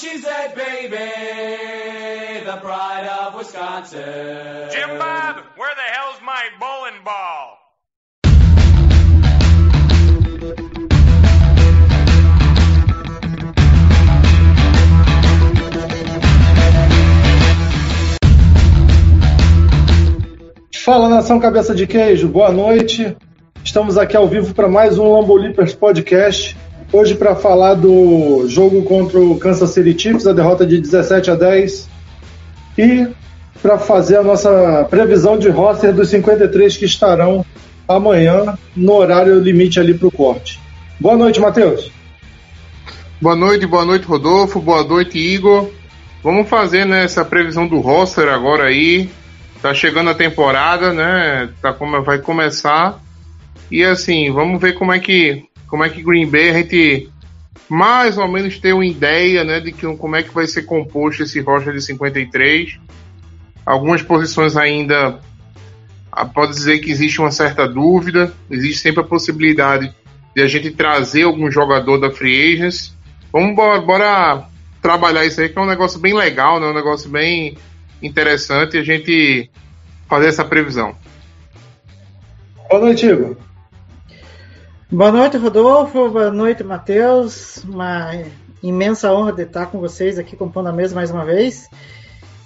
A cheesehead baby, the pride of Wisconsin. Jim Bob, where the hell's my bowling ball? Fala nação cabeça de queijo, boa noite. Estamos aqui ao vivo para mais um Lambolipers Podcast. Hoje para falar do jogo contra o Kansas City Chiefs, a derrota de 17 a 10. E para fazer a nossa previsão de roster dos 53 que estarão amanhã no horário limite ali para o corte. Boa noite, Matheus. Boa noite, boa noite, Rodolfo. Boa noite, Igor. Vamos fazer né, essa previsão do roster agora aí. Tá chegando a temporada, né? Tá como vai começar. E assim, vamos ver como é que como é que Green Bay a gente mais ou menos tem uma ideia, né, de que como é que vai ser composto esse roster de 53. Algumas posições ainda ah, pode dizer que existe uma certa dúvida, existe sempre a possibilidade de a gente trazer algum jogador da Free Agents. Vamos bora, bora trabalhar isso aí, que é um negócio bem legal, né? um negócio bem interessante a gente fazer essa previsão. Boa noite, Igor. Boa noite, Rodolfo. Boa noite, Matheus. Uma imensa honra de estar com vocês aqui compondo a mesa mais uma vez.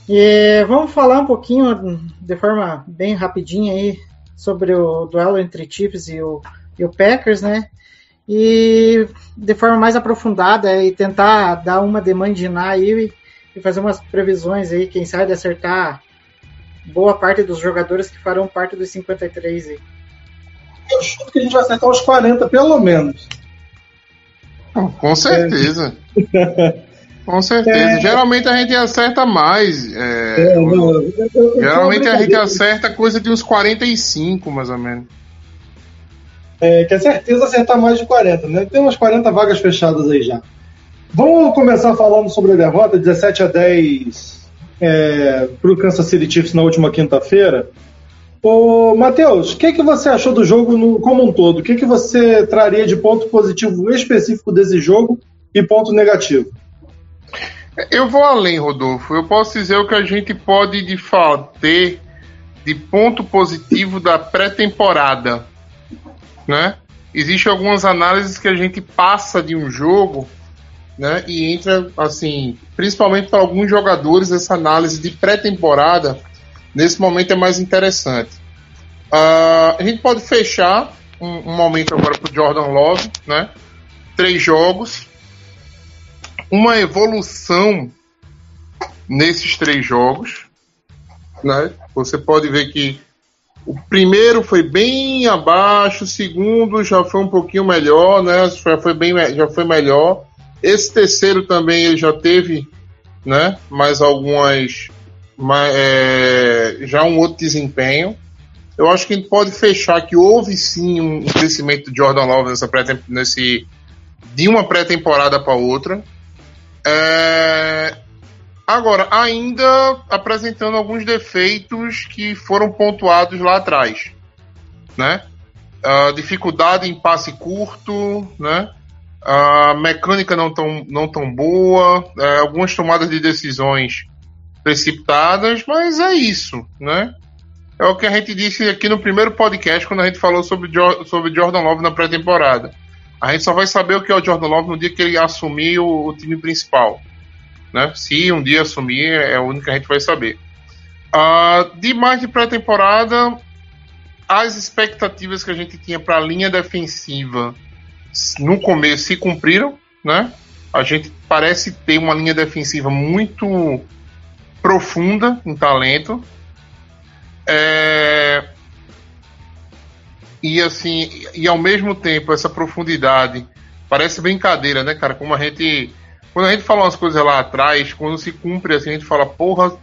E vamos falar um pouquinho, de forma bem rapidinha aí, sobre o duelo entre Chiefs e o, e o Packers, né? E de forma mais aprofundada e tentar dar uma de mandinar aí e fazer umas previsões aí, quem sabe acertar boa parte dos jogadores que farão parte dos 53 aí. Eu chuto que a gente vai acertar uns 40, pelo menos. Com certeza. Com certeza. É. Geralmente a gente acerta mais. é, É, não, eu- eu- eu- geralmente a gente acerta coisa de uns 45, mais ou menos. É, que é certeza acertar mais de 40, né? Tem umas 40 vagas fechadas aí já. Vamos começar falando sobre a derrota, 17 a 10 é, para o Kansas City Chiefs na última quinta-feira. Ô, Matheus, o que, que você achou do jogo no- como um todo? O que, que você traria de ponto positivo específico desse jogo e ponto negativo? Eu vou além, Rodolfo. Eu posso dizer o que a gente pode de fa- ter de ponto positivo da pré-temporada, né? Existem algumas análises que a gente passa de um jogo, né? E entra assim, principalmente para alguns jogadores, essa análise de pré-temporada nesse momento é mais interessante. Ah, a gente pode fechar um, um momento agora para Jordan Love, né? Três jogos, uma evolução nesses três jogos. Né? Você pode ver que o primeiro foi bem abaixo, o segundo já foi um pouquinho melhor, né? Já foi bem, já foi melhor. Esse terceiro também ele já teve, né? Mais algumas, ma- é, já um outro desempenho. Eu acho que gente pode fechar que houve sim um crescimento de Jordan Love nessa pré nesse de uma pré-temporada para outra. É, Agora, ainda apresentando alguns defeitos que foram pontuados lá atrás, né? A dificuldade em passe curto, né? A mecânica não tão, não tão boa, é, algumas tomadas de decisões precipitadas, mas é isso, né? É o que a gente disse aqui no primeiro podcast quando a gente falou sobre, sobre Jordan Love na pré-temporada. A gente só vai saber o que é o Jordan Love no dia que ele assumir o, o time principal. Né? Se um dia assumir, é o único que a gente vai saber. Ah, de mais de pré-temporada, as expectativas que a gente tinha para a linha defensiva no começo se cumpriram, né? A gente parece ter uma linha defensiva muito profunda em talento. É, e assim, e ao mesmo tempo essa profundidade parece brincadeira, né, cara? Como a gente quando a gente fala umas coisas lá atrás, quando se cumpre assim, a gente fala, porra,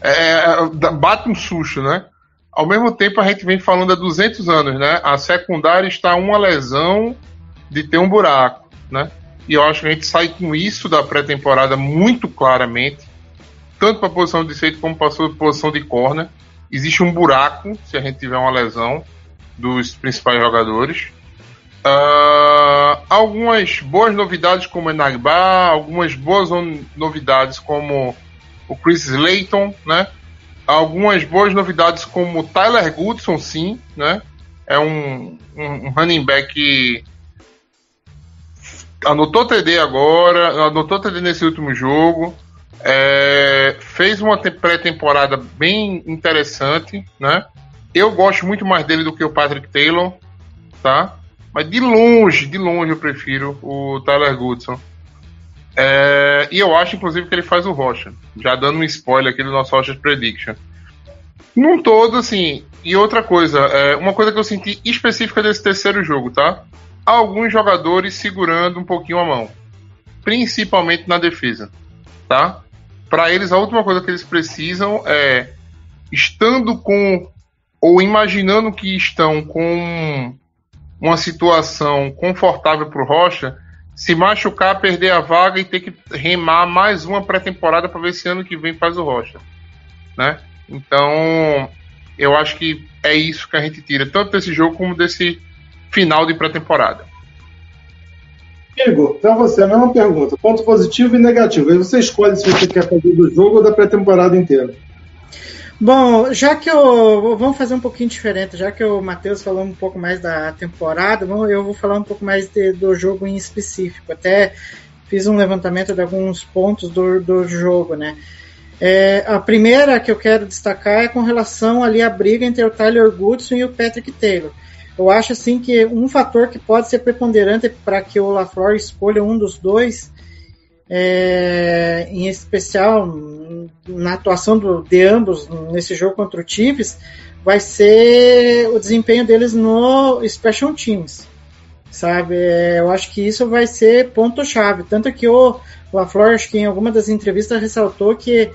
é, bate um susto, né? Ao mesmo tempo, a gente vem falando há 200 anos, né? A secundária está uma lesão de ter um buraco, né? E eu acho que a gente sai com isso da pré-temporada muito claramente, tanto para a posição de safety como para a posição de corner. Existe um buraco se a gente tiver uma lesão dos principais jogadores. Uh, algumas boas novidades como o Enagba, algumas boas novidades como o Chris Layton, né? Algumas boas novidades como o Tyler Goodson, sim, né? É um, um, um running back anotou TD agora, anotou TD nesse último jogo, é, fez uma pré-temporada bem interessante, né? Eu gosto muito mais dele do que o Patrick Taylor, tá? Mas de longe, de longe eu prefiro o Tyler Goodson. É, e eu acho, inclusive, que ele faz o Rocha. Já dando um spoiler aqui do nosso Rocha Prediction. Num todo, assim. E outra coisa, é, uma coisa que eu senti específica desse terceiro jogo, tá? Alguns jogadores segurando um pouquinho a mão. Principalmente na defesa, tá? Para eles, a última coisa que eles precisam é. Estando com. Ou imaginando que estão com uma situação confortável para o Rocha, se machucar, perder a vaga e ter que remar mais uma pré-temporada para ver se ano que vem faz o Rocha, né? Então, eu acho que é isso que a gente tira, tanto desse jogo como desse final de pré-temporada. Igor, para você, a mesma pergunta: ponto positivo e negativo. Aí você escolhe se você quer fazer do jogo ou da pré-temporada inteira. Bom, já que eu. Vamos fazer um pouquinho diferente, já que o Matheus falou um pouco mais da temporada, eu vou falar um pouco mais de, do jogo em específico. Até fiz um levantamento de alguns pontos do, do jogo, né? É, a primeira que eu quero destacar é com relação ali à briga entre o Tyler Goodson e o Patrick Taylor. Eu acho assim que um fator que pode ser preponderante para que o LaFleur escolha um dos dois é, em especial na atuação do, de ambos nesse jogo contra o Chiefs, vai ser o desempenho deles no Special Teams, sabe? É, eu acho que isso vai ser ponto-chave. Tanto que o LaFleur, acho que em alguma das entrevistas, ressaltou que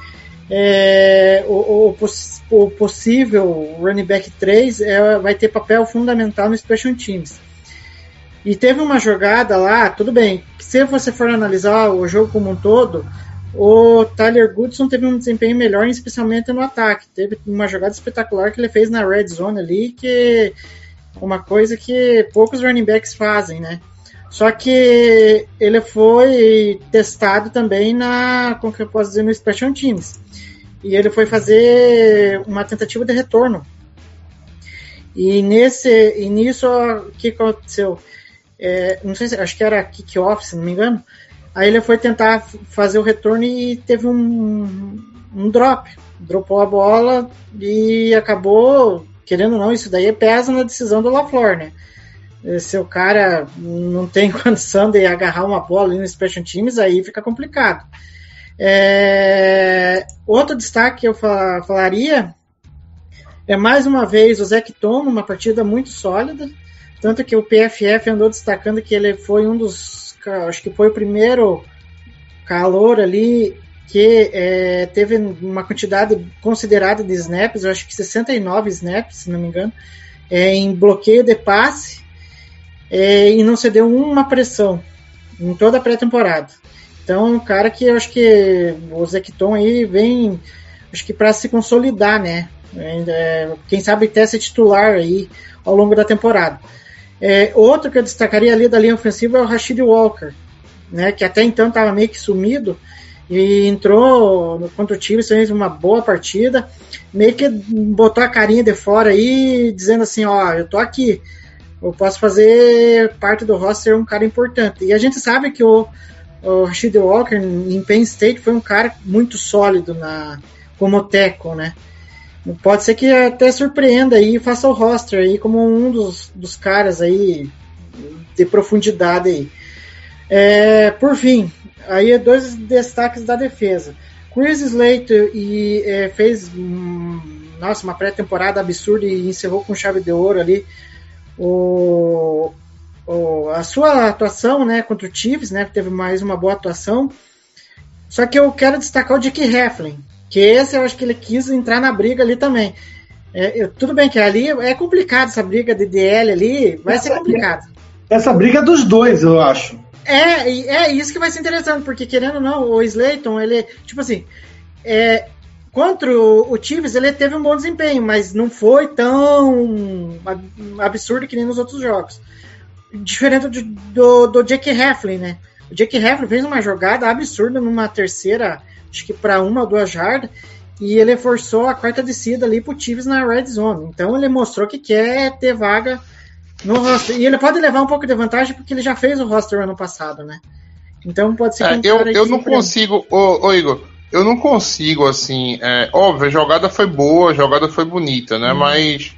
é, o, o, o, possível running back 3 é, vai ter papel fundamental no Special Teams. E teve uma jogada lá, tudo bem, se você for analisar o jogo como um todo, o Tyler Goodson teve um desempenho melhor, especialmente no ataque. Teve uma jogada espetacular que ele fez na red zone ali, que é uma coisa que poucos running backs fazem, né? Só que ele foi testado também na, como que eu posso dizer, no Special Teams. E ele foi fazer uma tentativa de retorno. E nesse, e nisso, o que aconteceu? é, não sei se acho que era kick-off, se não me engano. Aí ele foi tentar fazer o retorno e teve um, um drop. Dropou a bola e acabou, querendo ou não, isso daí pesa na decisão do LaFleur, né? Se o cara não tem condição de agarrar uma bola ali no Special Teams, aí fica complicado. É, outro destaque que eu falaria é mais uma vez o Zeke Tom, uma partida muito sólida. Tanto que o PFF andou destacando que ele foi um dos. Acho que foi o primeiro calor ali que é, teve uma quantidade considerada de snaps, eu acho que 69 snaps, se não me engano, é, em bloqueio de passe é, e não cedeu uma pressão em toda a pré-temporada. Então, um cara que eu acho que o Zecton aí vem, acho que para se consolidar, né? É, quem sabe até ser titular aí ao longo da temporada. É, outro que eu destacaria ali da linha ofensiva é o Rashid Walker, né, que até então estava meio que sumido e entrou contra o time, fez uma boa partida, meio que botou a carinha de fora aí, dizendo assim, ó, eu tô aqui, eu posso fazer parte do roster um cara importante. E a gente sabe que o, o Rashid Walker em Penn State foi um cara muito sólido na como teco, né? Pode ser que até surpreenda aí e faça o roster aí como um dos, dos caras aí de profundidade aí. É, por fim, aí dois destaques da defesa. Chris Slater e, é, fez nossa, uma pré-temporada absurda e encerrou com chave de ouro ali o, o- a sua atuação, né, contra o Chiefs, né, que teve mais uma boa atuação. Só que eu quero destacar o Dick Heflin, que esse eu acho que ele quis entrar na briga ali também. É, eu- tudo bem que ali é complicado essa briga de DL ali, vai ser complicado. Essa briga é dos dois, eu acho. É, é isso que vai ser interessante, porque querendo ou não, o Slayton, ele, tipo assim, é, contra o, o Chiefs, ele teve um bom desempenho, mas não foi tão ab- absurdo que nem nos outros jogos. Diferente do, do, do Jake Heflin, né? O Jake Heflin fez uma jogada absurda numa terceira, acho que para uma ou duas jardas, e ele forçou a quarta descida ali pro Chiefs na red zone. Então ele mostrou que quer ter vaga no roster. E ele pode levar um pouco de vantagem porque ele já fez o roster ano passado, né? Então pode ser que É, um eu, eu não consigo, ô, ô, Igor, eu não consigo, assim, é, óbvio, a jogada foi boa, a jogada foi bonita, né? Mas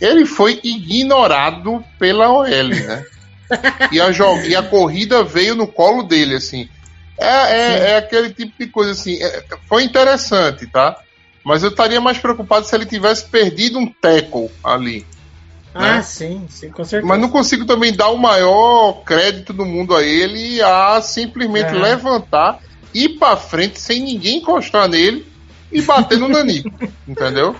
ele foi ignorado pela OL, né? e, a jo- e a corrida veio no colo dele, assim. É, é, é aquele tipo de coisa, assim, é- foi interessante, tá? Mas eu estaria mais preocupado se ele tivesse perdido um tackle ali. Ah, né? sim, sim, com certeza. Mas não consigo também dar o maior crédito do mundo a ele a simplesmente É. levantar, ir pra frente sem ninguém encostar nele e bater no Nanico. entendeu?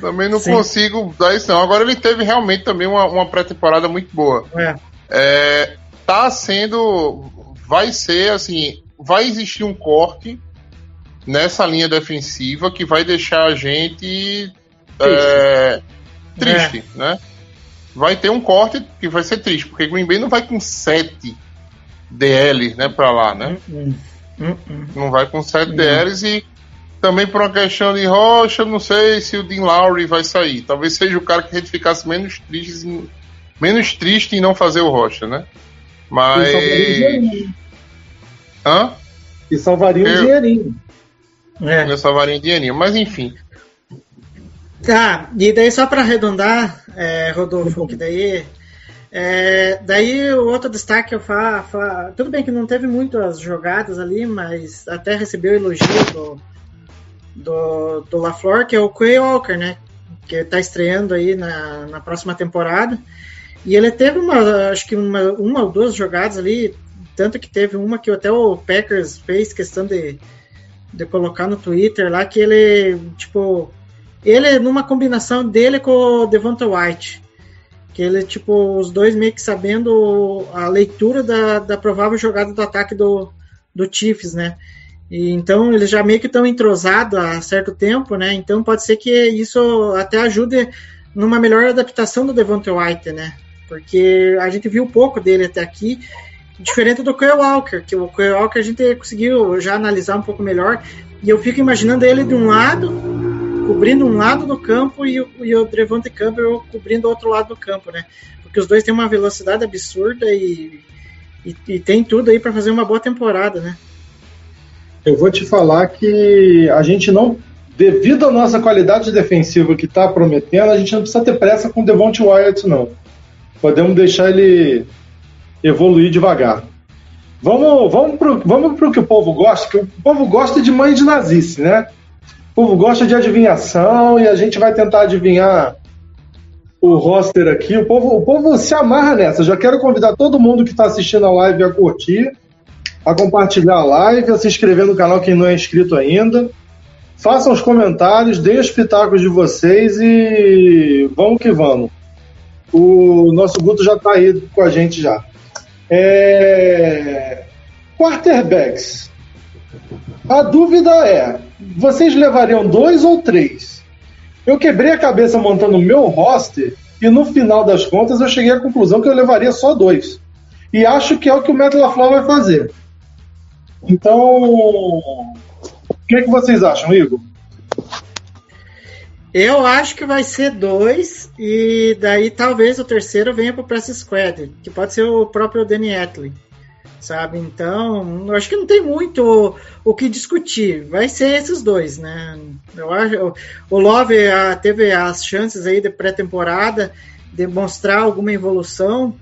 Também não Sim. consigo dar isso, não. Agora ele teve realmente também uma, uma pré-temporada muito boa. É. É, tá sendo. Vai ser assim. Vai existir um corte nessa linha defensiva que vai deixar a gente é, triste, né? Vai ter um corte que vai ser triste, porque Green Bay não vai com 7 DLs, né, pra lá, né? Hum, Não vai com 7 DLs e também por uma questão de rocha, não sei se o Dean Lowry vai sair. Talvez seja o cara que a gente ficasse menos triste em, menos triste em não fazer o rocha, né? Mas. E salvaria um dinheirinho. Hã? E salvaria um Eu- dinheirinho. É. Eu salvaria um dinheirinho. Mas enfim. Tá, e daí só para arredondar, é, Rodolfo, que daí. É, daí o outro destaque eu fa, fa- Tudo bem que não teve muitas jogadas ali, mas até recebeu elogio do, do, do LaFleur, que é o Quay Walker, né? Que tá estreando aí na, na próxima temporada. E ele teve uma, acho que uma, uma ou duas jogadas ali, tanto que teve uma que até o Packers fez questão de, de colocar no Twitter lá, que ele, tipo, ele numa combinação dele com o Devonta White. Que ele, tipo, os dois meio que sabendo a leitura da, da provável jogada do ataque do, do Chiefs, né? E, então eles já meio que estão entrosados há certo tempo, né? Então pode ser que isso até ajude numa melhor adaptação do Devonta White, né? Porque a gente viu pouco dele até aqui, diferente do Kyle Walker, que o Kyle Walker a gente conseguiu já analisar um pouco melhor, e eu fico imaginando ele de um lado, cobrindo um lado do campo e o, e o Devonta Campbell cobrindo o outro lado do campo, né? Porque os dois têm uma velocidade absurda e, e, e tem tudo aí para fazer uma boa temporada, né? Eu vou te falar que a gente não, devido à nossa qualidade defensiva que está prometendo, a gente não precisa ter pressa com o Devonte Wyatt, não. Podemos deixar ele evoluir devagar. Vamos, vamos pro, vamos pro que o povo gosta, que o povo gosta de mãe de nazice, né? Povo gosta de adivinhação e a gente vai tentar adivinhar o roster aqui. O povo, o povo se amarra nessa. Já quero convidar todo mundo que está assistindo a live a curtir, a compartilhar a live, a se inscrever no canal quem não é inscrito ainda. Façam os comentários, deem os pitacos de vocês e vamos que vamos. O nosso Guto já está aí com a gente já. É... Quarterbacks. A dúvida é: vocês levariam dois ou três? Eu quebrei a cabeça montando o meu roster e no final das contas eu cheguei à conclusão que eu levaria só dois. E acho que é o que o Matt LaFleur vai fazer. Então, o que, é que vocês acham, Igor? Eu acho que vai ser dois, e daí talvez o terceiro venha pro Press Squad, que pode ser o próprio Danny Etley, sabe? Então, eu acho que não tem muito o, o que discutir. Vai ser esses dois, né? Eu acho, o Love ah, teve as chances aí de pré-temporada de mostrar alguma evolução.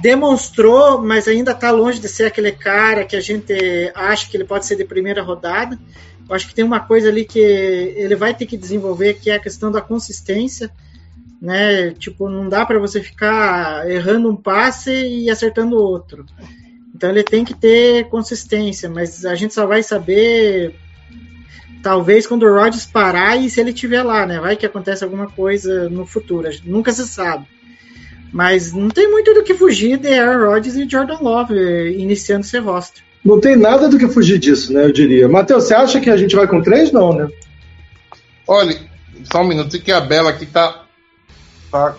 Demonstrou, mas ainda está longe de ser aquele cara que a gente acha que ele pode ser de primeira rodada. Eu acho que tem uma coisa ali que ele vai ter que desenvolver, que é a questão da consistência. né? Tipo, não dá para você ficar errando um passe e acertando outro. Então ele tem que ter consistência, mas a gente só vai saber talvez quando o Rodgers parar e se ele estiver lá, né? Vai que acontece alguma coisa no futuro, nunca se sabe. Mas não tem muito do que fugir de Aaron Rodgers e Jordan Love iniciando esse roster. Não tem nada do que fugir disso, né? Eu diria. Matheus, você acha que a gente vai com três? Não, né? Olha, só um minuto que a Bela aqui tá, tá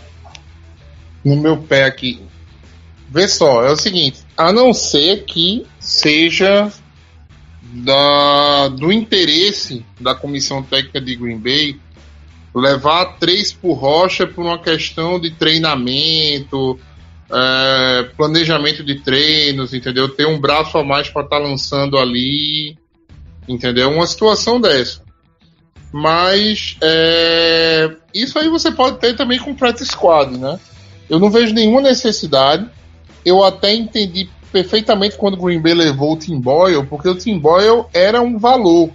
no meu pé aqui. Vê só, é o seguinte, a não ser que seja da, do interesse da comissão técnica de Green Bay levar três por rocha por uma questão de treinamento, é, planejamento de treinos, entendeu? Ter um braço a mais para estar tá lançando ali, entendeu? Uma situação dessa. Mas é, isso aí você pode ter também com o practice squad, né? Eu não vejo nenhuma necessidade. Eu até entendi perfeitamente quando o Green Bay levou o Tim Boyle, porque o Tim Boyle era um valor,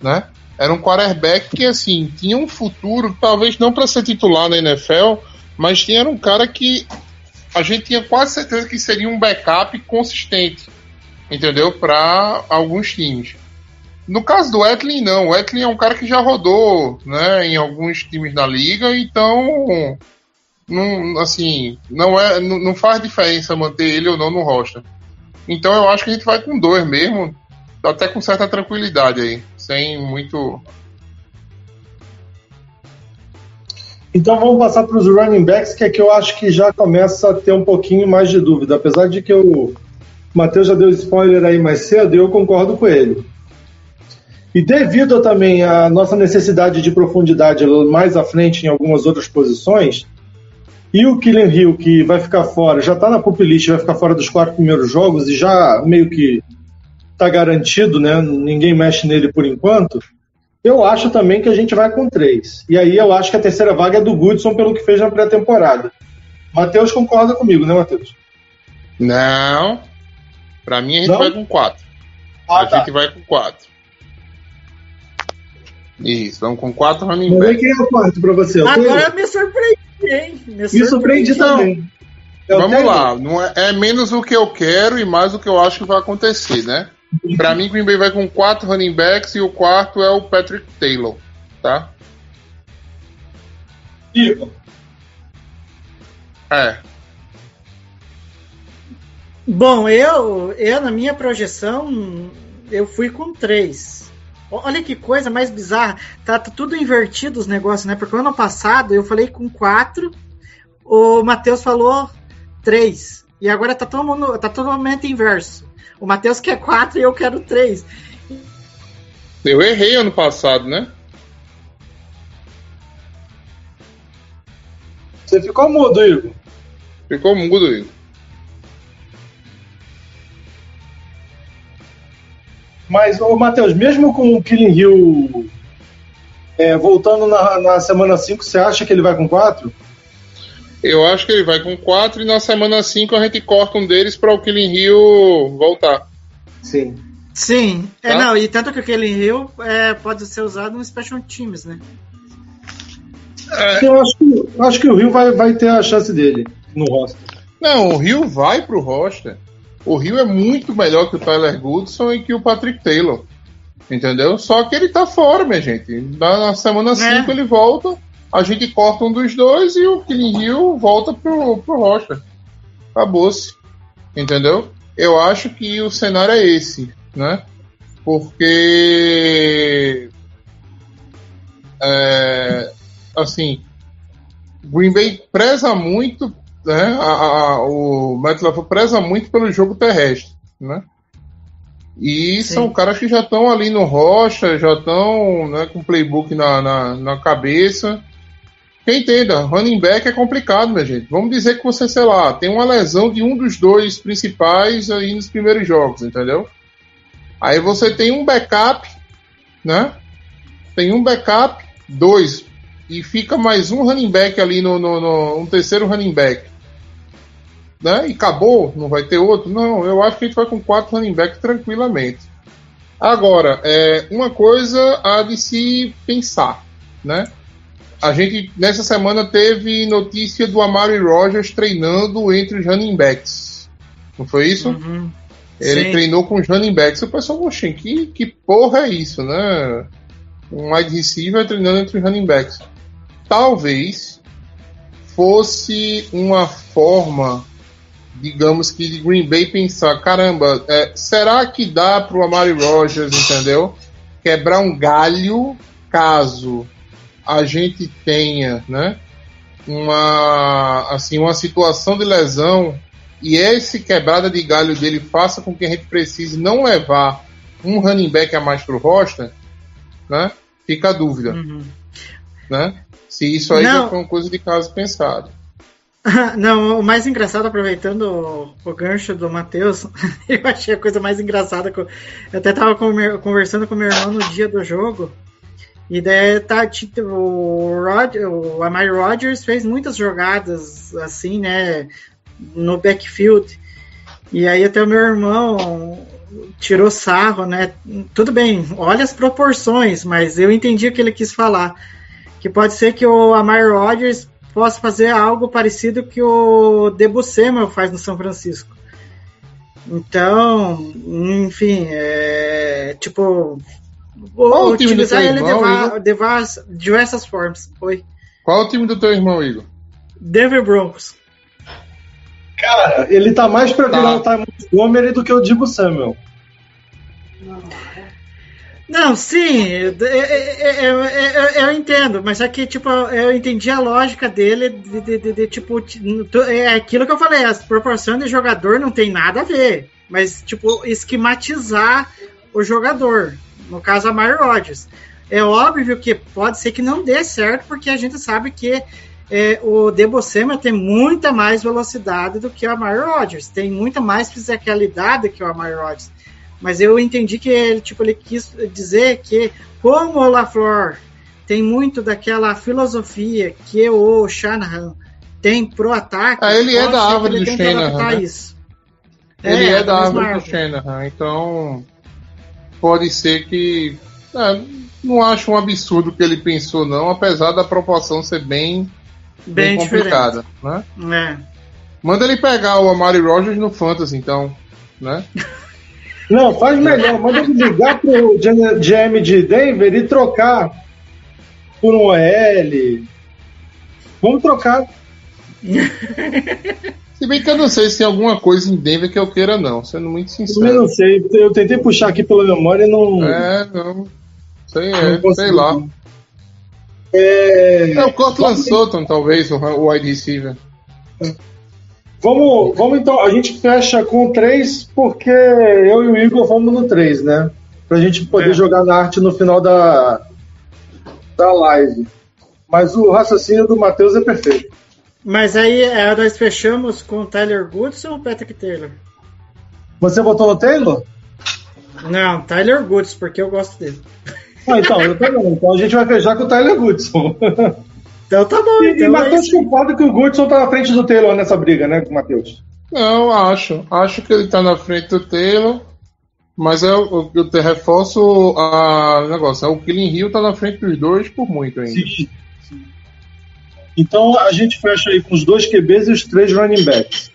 né? Era um quarterback que, assim, tinha um futuro, talvez não para ser titular na NFL, mas tinha um cara que a gente tinha quase certeza que seria um backup consistente, entendeu? Para alguns times. No caso do Etlin, não. O Etlin é um cara que já rodou né, em alguns times da liga, então não, assim, não, é, não, não faz diferença manter ele ou não no roster. Então eu acho que a gente vai com dois mesmo, até com certa tranquilidade aí, sem muito. Então vamos passar para os running backs, que é que eu acho que já começa a ter um pouquinho mais de dúvida. Apesar de que o Matheus já deu spoiler aí mais cedo, eu concordo com ele. E devido também à nossa necessidade de profundidade mais à frente em algumas outras posições, e o Killian Hill, que vai ficar fora, já está na pop list, vai ficar fora dos quatro primeiros jogos e já meio que está garantido, né? Ninguém mexe nele por enquanto. Eu acho também que a gente vai com três. E aí eu acho que a terceira vaga é do Goodson pelo que fez na pré-temporada. Matheus concorda comigo, né, Matheus? Não. Para mim a gente Não? vai com quatro. Ah, a tá. gente vai com quatro. Isso, vamos com quatro running backs. quem é o quarto para você. Agora me surpreendi, hein? Me Me surpreendi também. É o Vamos Taylor? lá, não é, é menos o que eu quero e mais o que eu acho que vai acontecer, né? Pra mim, Green Bay vai com quatro running backs e o quarto é o Patrick Taylor, tá? Igor. É. Bom, eu, eu na minha projeção, eu fui com três. Olha que coisa mais bizarra. Tá, tá tudo invertido os negócios, né? Porque o ano passado eu falei com quatro, o Matheus falou três. E agora tá todo mundo, tá totalmente inverso. O Matheus quer quatro e eu quero três. Eu errei ano passado, né? Você ficou mudo, Igor. Ficou mudo, Igor. Mas, ô Matheus, mesmo com o Killing Hill é, voltando na, na semana 5, você acha que ele vai com 4? Eu acho que ele vai com quatro e na semana 5 a gente corta um deles para o Killing Hill voltar. Sim. Sim, é Tá. não, e tanto que o Kellen Hill é, pode ser usado no Special Teams, né? Eu acho, que- eu acho que o Rio vai, vai ter a chance dele no roster. Não, o Rio vai pro roster. O Rio é muito melhor que o Tyler Goodson e que o Patrick Taylor. Entendeu? Só que ele tá fora, minha gente. Na, na semana 5 ele volta, a gente corta um dos dois e o Killing Hill volta pro, pro roster. Acabou-se. Entendeu? Eu acho que o cenário é esse, né? Porque. É, assim, Green Bay preza muito, né? A, a- o LaFleur preza muito pelo jogo terrestre, né? E Sim. são caras que já estão ali no rocha, já estão né, com playbook na, na, na cabeça. Quem entenda, running back é complicado, minha gente. Vamos dizer que você, sei lá, tem uma lesão de um dos dois principais aí nos primeiros jogos, entendeu? Aí você tem um backup, né? Tem um backup, dois, e fica mais um running back ali no, no, no- um terceiro running back. Né? E acabou, não vai ter outro? Não, eu acho que a gente vai com quatro running backs tranquilamente. Agora, é, uma coisa há de se pensar, né? a gente nessa semana teve notícia do Amari Rogers treinando entre os running backs. Não foi isso? Uhum. Ele Sim. treinou com os running backs. O pessoal, oxe, que, que porra é isso, né? Um wide receiver treinando entre os running backs. Talvez fosse uma forma, digamos que de Green Bay pensar, caramba, é, será que dá pro Amari Rogers, entendeu? Quebrar um galho caso a gente tenha, né? Uma assim, uma situação de lesão e esse quebrada de galho dele faça com que a gente precise não levar um running back a mais pro roster, né? Fica a dúvida, Uhum. né? Se isso aí Não. já foi uma coisa de caso pensado. Não, o mais engraçado, aproveitando o, o gancho do Matheus, eu achei a coisa mais engraçada. que Eu, eu até tava com o meu- conversando com meu irmão no dia do jogo. E daí tá, tipo, o, Rod, o Amari Rodgers fez muitas jogadas assim, né? No backfield. E aí até o meu irmão tirou sarro, né? Tudo bem, olha as proporções, mas eu entendi o que ele quis falar. Que pode ser que o Amari Rodgers possa fazer algo parecido que o Debo Samuel faz no São Francisco. Então, enfim, é, tipo, Qual ou o time do utilizar teu ele de, irmão, de vas- diversas formas. Oi. Qual é o time do teu irmão, Igor? Denver Broncos. Cara, ele tá mais pra virar Tá. o Ty Montgomery do que o Dibo Samuel. Não, sim, eu, eu- eu- eu- eu entendo, mas é que, tipo, eu entendi a lógica dele de, de- de- de, tipo, é aquilo que eu falei, as proporções de jogador não tem nada a ver, mas, tipo, esquematizar o jogador, no caso a Mario Rodgers. É óbvio que pode ser que não dê certo, porque a gente sabe que é, o Debo Samuel tem muita mais velocidade do que o Amari Rodgers, tem muita mais fisicalidade que o Amari Rodgers. Mas eu entendi que ele, tipo, ele quis dizer que, como o LaFleur tem muito daquela filosofia que o Shanahan tem pro ataque. Ah, ele é da árvore ele do Shanahan, né? isso. Ele é, da mesma árvore do. Shanahan, então pode ser que. é, não acho um absurdo o que ele pensou, não, apesar da proporção ser bem, bem, Bem complicada. Né? É. Manda ele pegar o Amari Rogers no Fantasy, então. Né? Não, faz melhor. Manda ligar pro GM de Denver e trocar por um OL. Vamos trocar. Se bem que eu não sei se tem alguma coisa em Denver que eu queira, não, sendo muito sincero. não sei. Eu tentei puxar aqui pela memória e não. É, não. Sei, não é, consegui. sei lá. É, É o Cortland Sutton, talvez, o o wide receiver. Vamos, vamos então, a gente fecha com três, porque eu e o Igor vamos no três, né? Pra gente poder É. jogar na arte no final da, da live. Mas o raciocínio do Matheus é perfeito. Mas aí é, nós fechamos com o Tyler Goodson ou Patrick Taylor? Você votou no Taylor? Não, Tyler Goodson, porque eu gosto dele. Ah, então, eu também. Então a gente vai fechar com o Tyler Goodson. Então tá bom, E, e então é Matheus isso. concorda que o Goodson tá na frente do Taylor nessa briga, né, Matheus? Não, acho. Acho que ele tá na frente do Taylor. Mas é o eu te reforço a o negócio. é O Killing Hill tá na frente dos dois por muito ainda. Sim. Então a gente fecha aí com os dois QBs e os três running backs.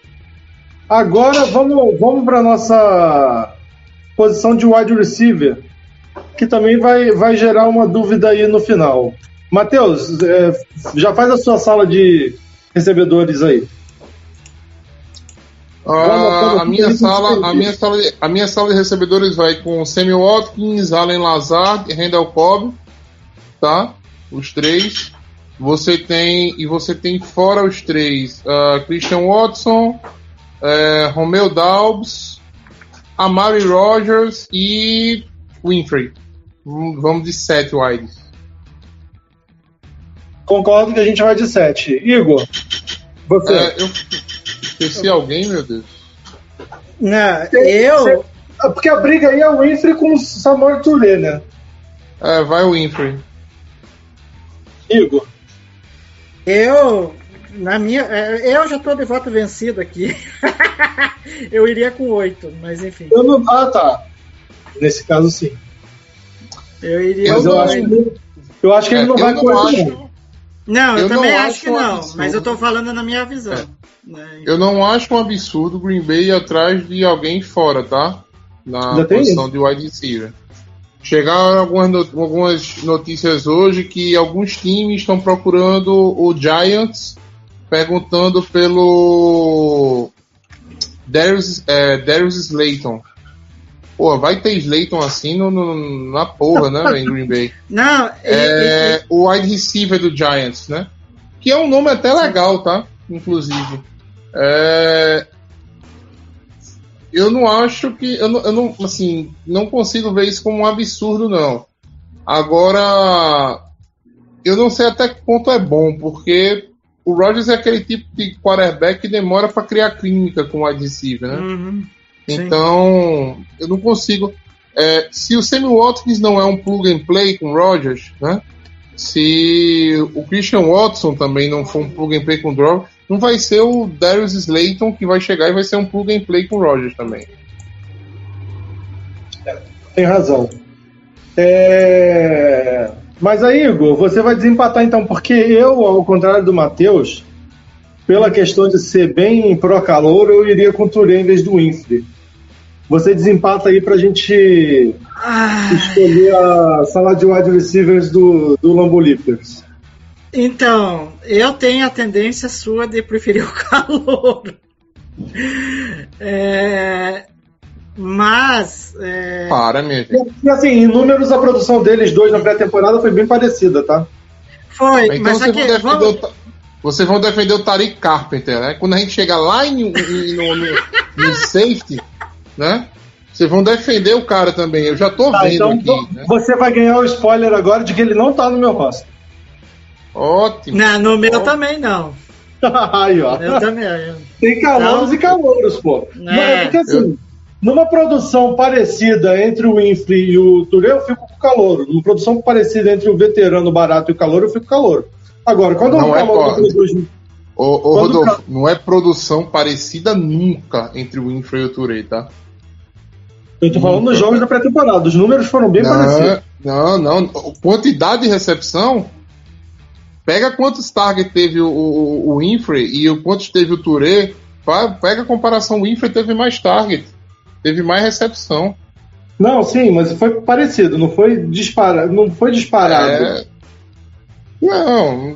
Agora vamos, vamos para nossa posição de wide receiver, que também vai, vai gerar uma dúvida aí no final. Matheus, é, já faz a sua sala de recebedores aí. Ah, a minha sala, a minha sala, de, a minha sala de recebedores vai com Samuel Watkins, Allen Lazard, Randall Cobb, tá? Os três. Você tem e você tem fora os três, ah, Christian Watson, eh, Romeo Daubs, Amari Rogers e Winfrey. Hum, Vamos de sete wides. Concordo que a gente vai de 7. Igor, você. É, eu esqueci alguém, meu Deus. Não, eu, Ah, Porque a briga aí é o Winfrey com o Samuel Touré, né? É, vai o Winfrey. Igor. eu, na minha, é, eu já tô de voto vencido aqui. eu iria com oito, mas enfim. Eu não... Ah, tá. Nesse caso, sim. Eu iria Eu Mas com eu acho eu acho que ele É, não eu vai com oito, acho, não. Eu, Eu também não acho acho que um não, absurdo. mas eu tô falando na minha visão. É. né? Eu não acho um absurdo o Green Bay ir atrás de alguém fora, tá? Na posição de wide receiver. Chegaram algumas, no- algumas notícias hoje que alguns times estão procurando o Giants, perguntando pelo Darius, é, Darius Slayton. Pô, vai ter Slayton assim no, no- na porra, né, em Green Bay. Não, É, o wide receiver do Giants, né? Que é um nome até legal, tá? Inclusive. É, Eu não acho que. Eu não, eu não, assim, não consigo ver isso como um absurdo, não. Agora. Eu não sei até que ponto é bom, porque o Rodgers é aquele tipo de quarterback que demora para criar clínica com o wide receiver, né? Uhum. Sim. Então, eu não consigo. é, se o Sammy Watkins não é um plug and play com o Rodgers, né? Se o Christian Watson também não for um plug and play com o Rodgers, não vai ser o Darius Slayton que vai chegar e vai ser um plug and play com o Rodgers também. Tem razão. É, Mas aí, Igor, você vai desempatar então, porque eu, ao contrário do Matheus, pela questão de ser bem pró-calor, eu iria com o Touré em vez do Winfrey. Você desempata aí pra gente Ah, escolher a sala de wide receivers do, do Lambo Leapers. então, eu tenho a tendência sua de preferir o calor. É, mas. é, Para, minha gente. E assim, em números, a produção deles dois na pré-temporada foi bem parecida, tá? foi, Então mas vocês aqui, vão, vamos, o, vocês vão defender o Tariq Carpenter, né? Quando a gente chegar lá em- em- no, no- no safety, né? Vocês vão defender o cara também. Eu já tô Tá, vendo então aqui. Né? você vai ganhar o spoiler agora de que ele não tá no meu roster. Ótimo. não, no meu Ó. também não. aí, ó. Eu também. eu- Tem calouros Não. e calouros, pô. É. Não, é porque assim, numa produção parecida entre o Winfrey e o Touré, eu fico com o calouro. Numa produção parecida entre o veterano barato e o calouro, eu fico com o calouro. Agora, quando Não o é, calouro produz. Ô, ô Rodolfo, não é produção parecida nunca entre o Winfrey e o Touré, tá? Eu tô falando dos jogos da pré-temporada, os números foram bem parecidos. Não, não, não. Quantidade de recepção. Pega quantos targets teve o, o, o Winfrey e o quantos teve o Touré. Pega a comparação. O Winfrey teve mais target. Teve mais recepção. Não, sim, mas foi parecido, não foi disparado. Não foi disparado. É... Não.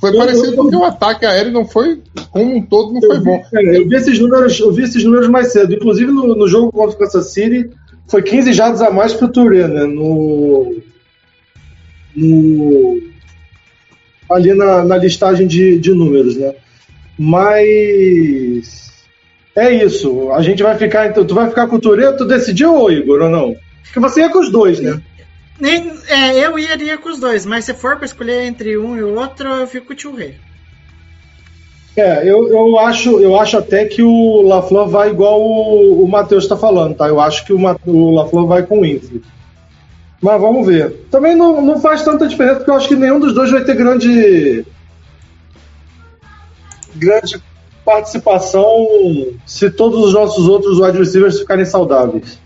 Foi Eu- parecido eu- porque o ataque aéreo não foi. Como um todo, não foi Eu vi, bom. é, eu vi esses números, eu vi esses números mais cedo. Inclusive no, no jogo contra o Kansas City foi 15 jardas a mais que o Touré, né? No, no ali na, na listagem de, de números, né? Mas é isso. A gente vai ficar então. Tu vai ficar com o Touré? Tu decidiu, Igor, ou não? Porque você ia com os dois, né? Nem- é, eu iria com os dois, mas se for para escolher entre um e outro, eu fico com o Tio Rei. É, eu, eu, acho, eu acho até que o LaFleur vai igual o, o Matheus está falando, tá? Eu acho que o, o vai com o Winfrey. Mas vamos ver. Também não, não faz tanta diferença, porque eu acho que nenhum dos dois vai ter grande. grande participação se todos os nossos outros wide receivers ficarem saudáveis.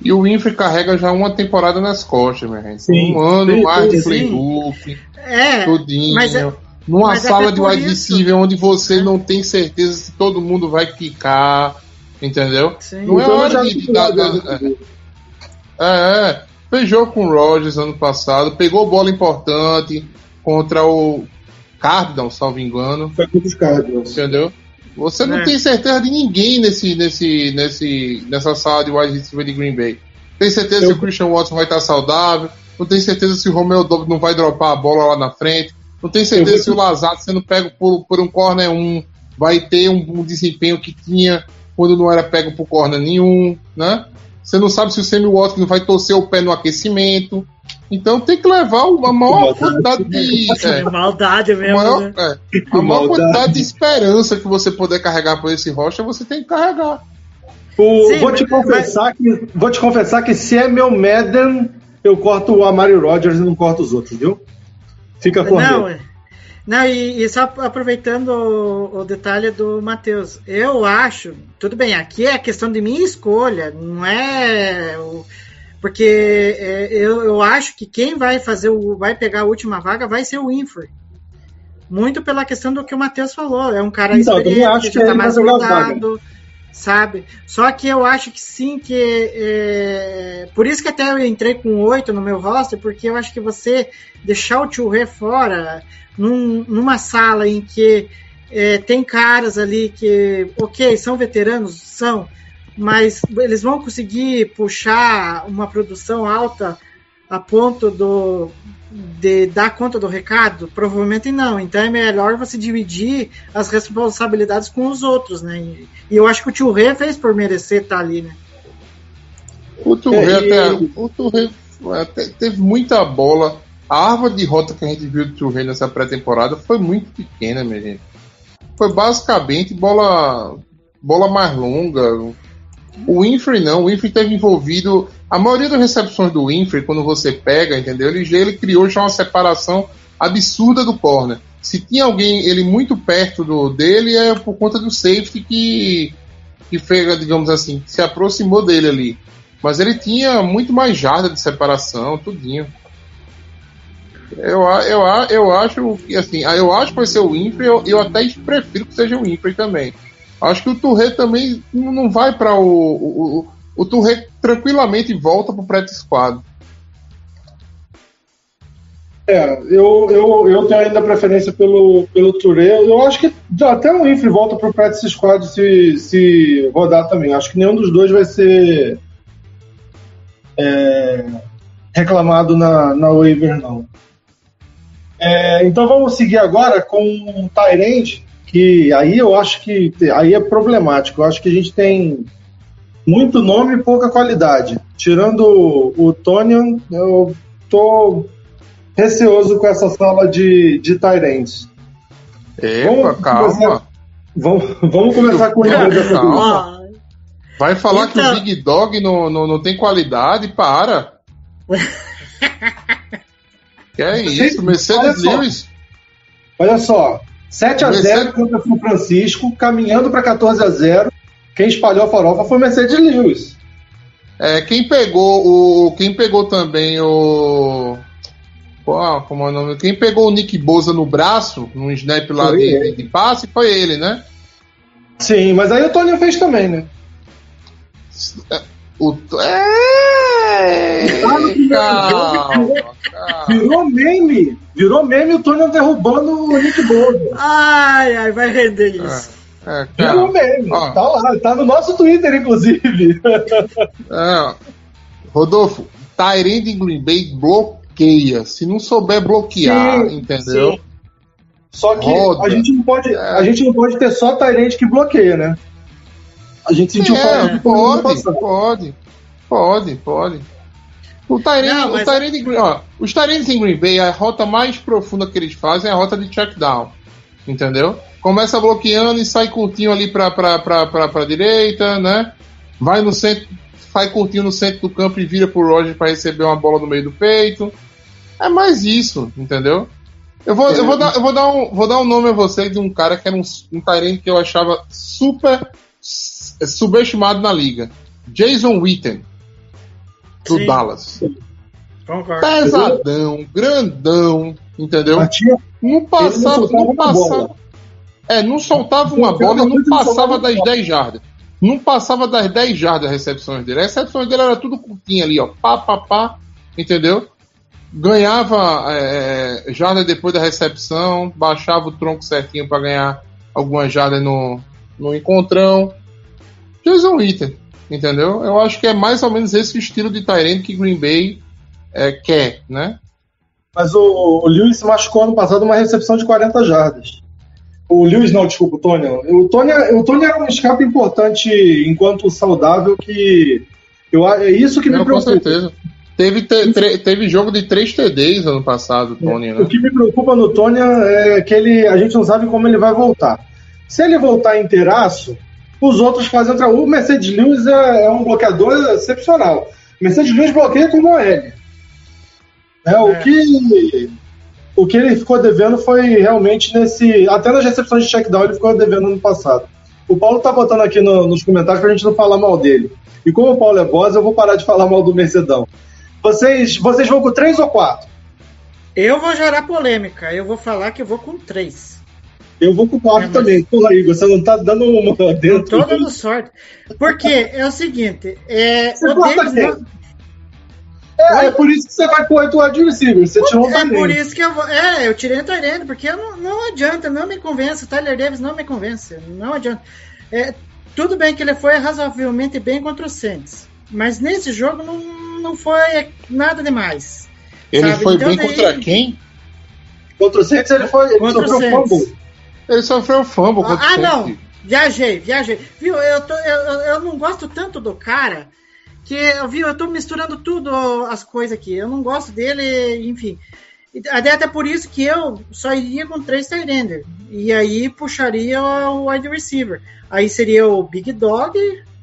E o Winfrey carrega já uma temporada nas costas, minha gente. Sim, um ano sim, mais de playbook. É, tudinho. mas é- numa mas sala até de wide receiver onde você não tem certeza se todo mundo vai quicar, entendeu? Sim. Não é Então, eu hora já de, de dar- né? é, é. Fez jogo com o Rodgers ano passado, pegou bola importante contra o Cardinals, salvo engano, Foi com os Cardinals. entendeu? Você não É. tem certeza de ninguém nesse, nesse, nesse, nessa sala de wide receiver de Green Bay. Tem certeza Eu- se o Christian Watson vai estar saudável. Não tem certeza se o Romeo Dobbs não vai dropar a bola lá na frente. Não tem Eu certeza vou- se o Lazard sendo pego por, por um corner 1 vai ter um, um desempenho que tinha quando não era pego por corner nenhum, né? Você não sabe se o Sammy Watkins vai torcer o pé no aquecimento. Então tem que levar uma maior quantidade de. é, maldade a mesmo. maior, né? é, a maior Maldade. quantidade de esperança que você puder carregar por esse rocha, você tem que carregar. O- Sim, vou, te mas- confessar que, vou te confessar que se é meu Madden, eu corto o Amari Rodgers e não corto os outros, viu? Fica com Não, é. não e, e só aproveitando o, o detalhe do Matheus, eu acho, tudo bem, aqui é a questão de minha escolha, não é. o- porque é, eu, eu acho que quem vai fazer o. vai pegar a última vaga vai ser o Winfrey. muito pela questão do que o Matheus falou. É um cara Então, eu experiente, acho que já tá mais rodado, sabe? Só que eu acho que sim, que é, por isso que até eu entrei com oito no meu roster, porque eu acho que você deixar o Touré fora num- numa sala em que é, tem caras ali que, ok, são veteranos, são, mas eles vão conseguir puxar uma produção alta a ponto do de dar conta do recado? Provavelmente não. Então é melhor você dividir as responsabilidades com os outros, né? E, e eu acho que o Tio Rê fez por merecer estar ali, né? O Touré até. O Touré até teve muita bola. A árvore de rota que a gente viu do Touré nessa pré-temporada foi muito pequena, minha gente. Foi basicamente bola. bola mais longa. O Winfrey não, o Winfrey teve envolvido. A maioria das recepções do Winfrey, quando você pega, entendeu? Ele, ele criou já uma separação absurda do corner. Se tinha alguém, ele muito perto do, dele, é por conta do safety que, que fez, digamos assim, se aproximou dele ali. Mas ele tinha muito mais jarda de separação, tudinho. Eu, eu, eu acho que assim, eu acho que vai ser o Winfrey, eu, eu até prefiro que seja o Winfrey também. Acho que o Touré também não vai para o, o, o, o Touré tranquilamente volta pro pré squad. É, eu, eu, eu tenho ainda preferência pelo, pelo Touré. Eu acho que até o Infre volta pro Practice Squad se, se rodar também. Acho que nenhum dos dois vai ser é, reclamado na, na waiver, não. É, então vamos seguir agora com o Tyrande, que aí eu acho que aí é problemático. Eu acho que a gente tem muito nome e pouca qualidade. Tirando o, o Tonian, eu tô receoso com essa sala de, de Tyrants. Epa, Vamos calma. começar- Vamos, vamos começar com o inglês dessa calma. Vai falar que Então- o Big Dog não, não, não tem qualidade? Para! que é isso, Olha Mercedes só. Lewis. Olha só, 7 a 0 Mercedes- contra o São Francisco, caminhando para 14 a 0. Quem espalhou a farofa foi o Mercedes Lewis. É, quem pegou o. Quem pegou também o. Qual, como é o nome? Quem pegou o Nick Boza no braço, num snap lá de, de passe, foi ele, né? Sim, mas aí o Tony fez também, né? O. É... Calma, calma. Virou meme. Virou meme o Tony derrubando o Nick Bolton. Ai, ai, vai render isso. É, Virou calma. meme. Ó. Tá lá, tá no nosso Twitter, inclusive. É, Rodolfo, Tyrande em Green Bay bloqueia. Se não souber bloquear, Sim, entendeu? sim. Só que Roda. a gente, não pode, É. a gente não pode ter só Tyrande que bloqueia, né? A gente sentiu falta É, ano pode, pode, pode, pode. O Não, o mas- Green- ó, os Tyrands em Green Bay, a rota mais profunda que eles fazem é a rota de check down, entendeu? Começa bloqueando e sai curtinho ali pra, pra, pra, pra, pra direita, né? Vai no centro, sai curtinho no centro do campo e vira pro Roger pra receber uma bola no meio do peito. É mais isso, entendeu? Eu vou, eu vou, dar, eu vou, dar, um, vou dar um nome a você de um cara que era um, um que eu achava super s- subestimado na liga. Jason Witten, do Sim. Dallas. Concordo. Pesadão, grandão, entendeu? Não passava, não uma passava. É, não soltava uma bola e não passava das bola. 10 jardas. Não passava das 10 jardas as recepções dele. As recepções dele era tudo curtinha ali, ó. Pá, pá, pá. Entendeu? Ganhava é, jarda depois da recepção, baixava o tronco certinho para ganhar algumas jardas no, no encontrão. Jason Witten, entendeu? Eu acho que é mais ou menos esse o estilo de Tyrant que Green Bay é, quer, né? Mas o, o Lewis se machucou ano passado numa recepção de 40 jardas. O Lewis não, desculpa, o Tony. O Tony, o Tony era um escape importante enquanto saudável que eu, é isso que me Não, com preocupa. certeza. Teve, te- tre- teve jogo de 3 TDs ano passado, Tony, O né? que me preocupa no Tony é que ele, a gente não sabe como ele vai voltar. Se ele voltar inteiraço, os outros fazem outra. O Mercedes Lewis é, é um bloqueador excepcional. O Mercedes Lewis bloqueia como o L. É, o, É. que, o que ele ficou devendo foi realmente nesse. Até nas recepções de checkdown ele ficou devendo ano passado. O Paulo tá botando aqui no- nos comentários pra gente não falar mal dele. E como o Paulo é voz, eu vou parar de falar mal do Mercedão. Vocês, vocês vão com três ou quatro? Eu vou gerar polêmica. Eu vou falar que eu vou com três. Eu vou com o 4 É, mas- também. Porra, Igor, você não tá dando uma Não dentro. tô dando sorte. Porque é o seguinte, é, Você o gosta Davis É, é por isso que você vai com 8 wide receivers. Você tirou um é por isso que eu vou. É, eu tirei o Tyrande, porque eu não, não adianta, não me convence. O Tyler Davis não me convence. Não adianta. É, tudo bem que ele foi razoavelmente bem contra o Saints. Mas nesse jogo não, não foi nada demais. Ele Sabe, foi então bem daí- contra quem? Contra o Saints ele foi. Ele Contra o sofreu Saints. fumble. Ele sofreu fumble Ah, o não! Viajei, viajei. Viu, eu, tô, eu, eu- não gosto tanto do cara que, viu, eu tô misturando tudo as coisas aqui. Eu não gosto dele, enfim. Até, até por isso que eu só iria com três tight E aí puxaria o wide receiver. Aí seria o Big Dog,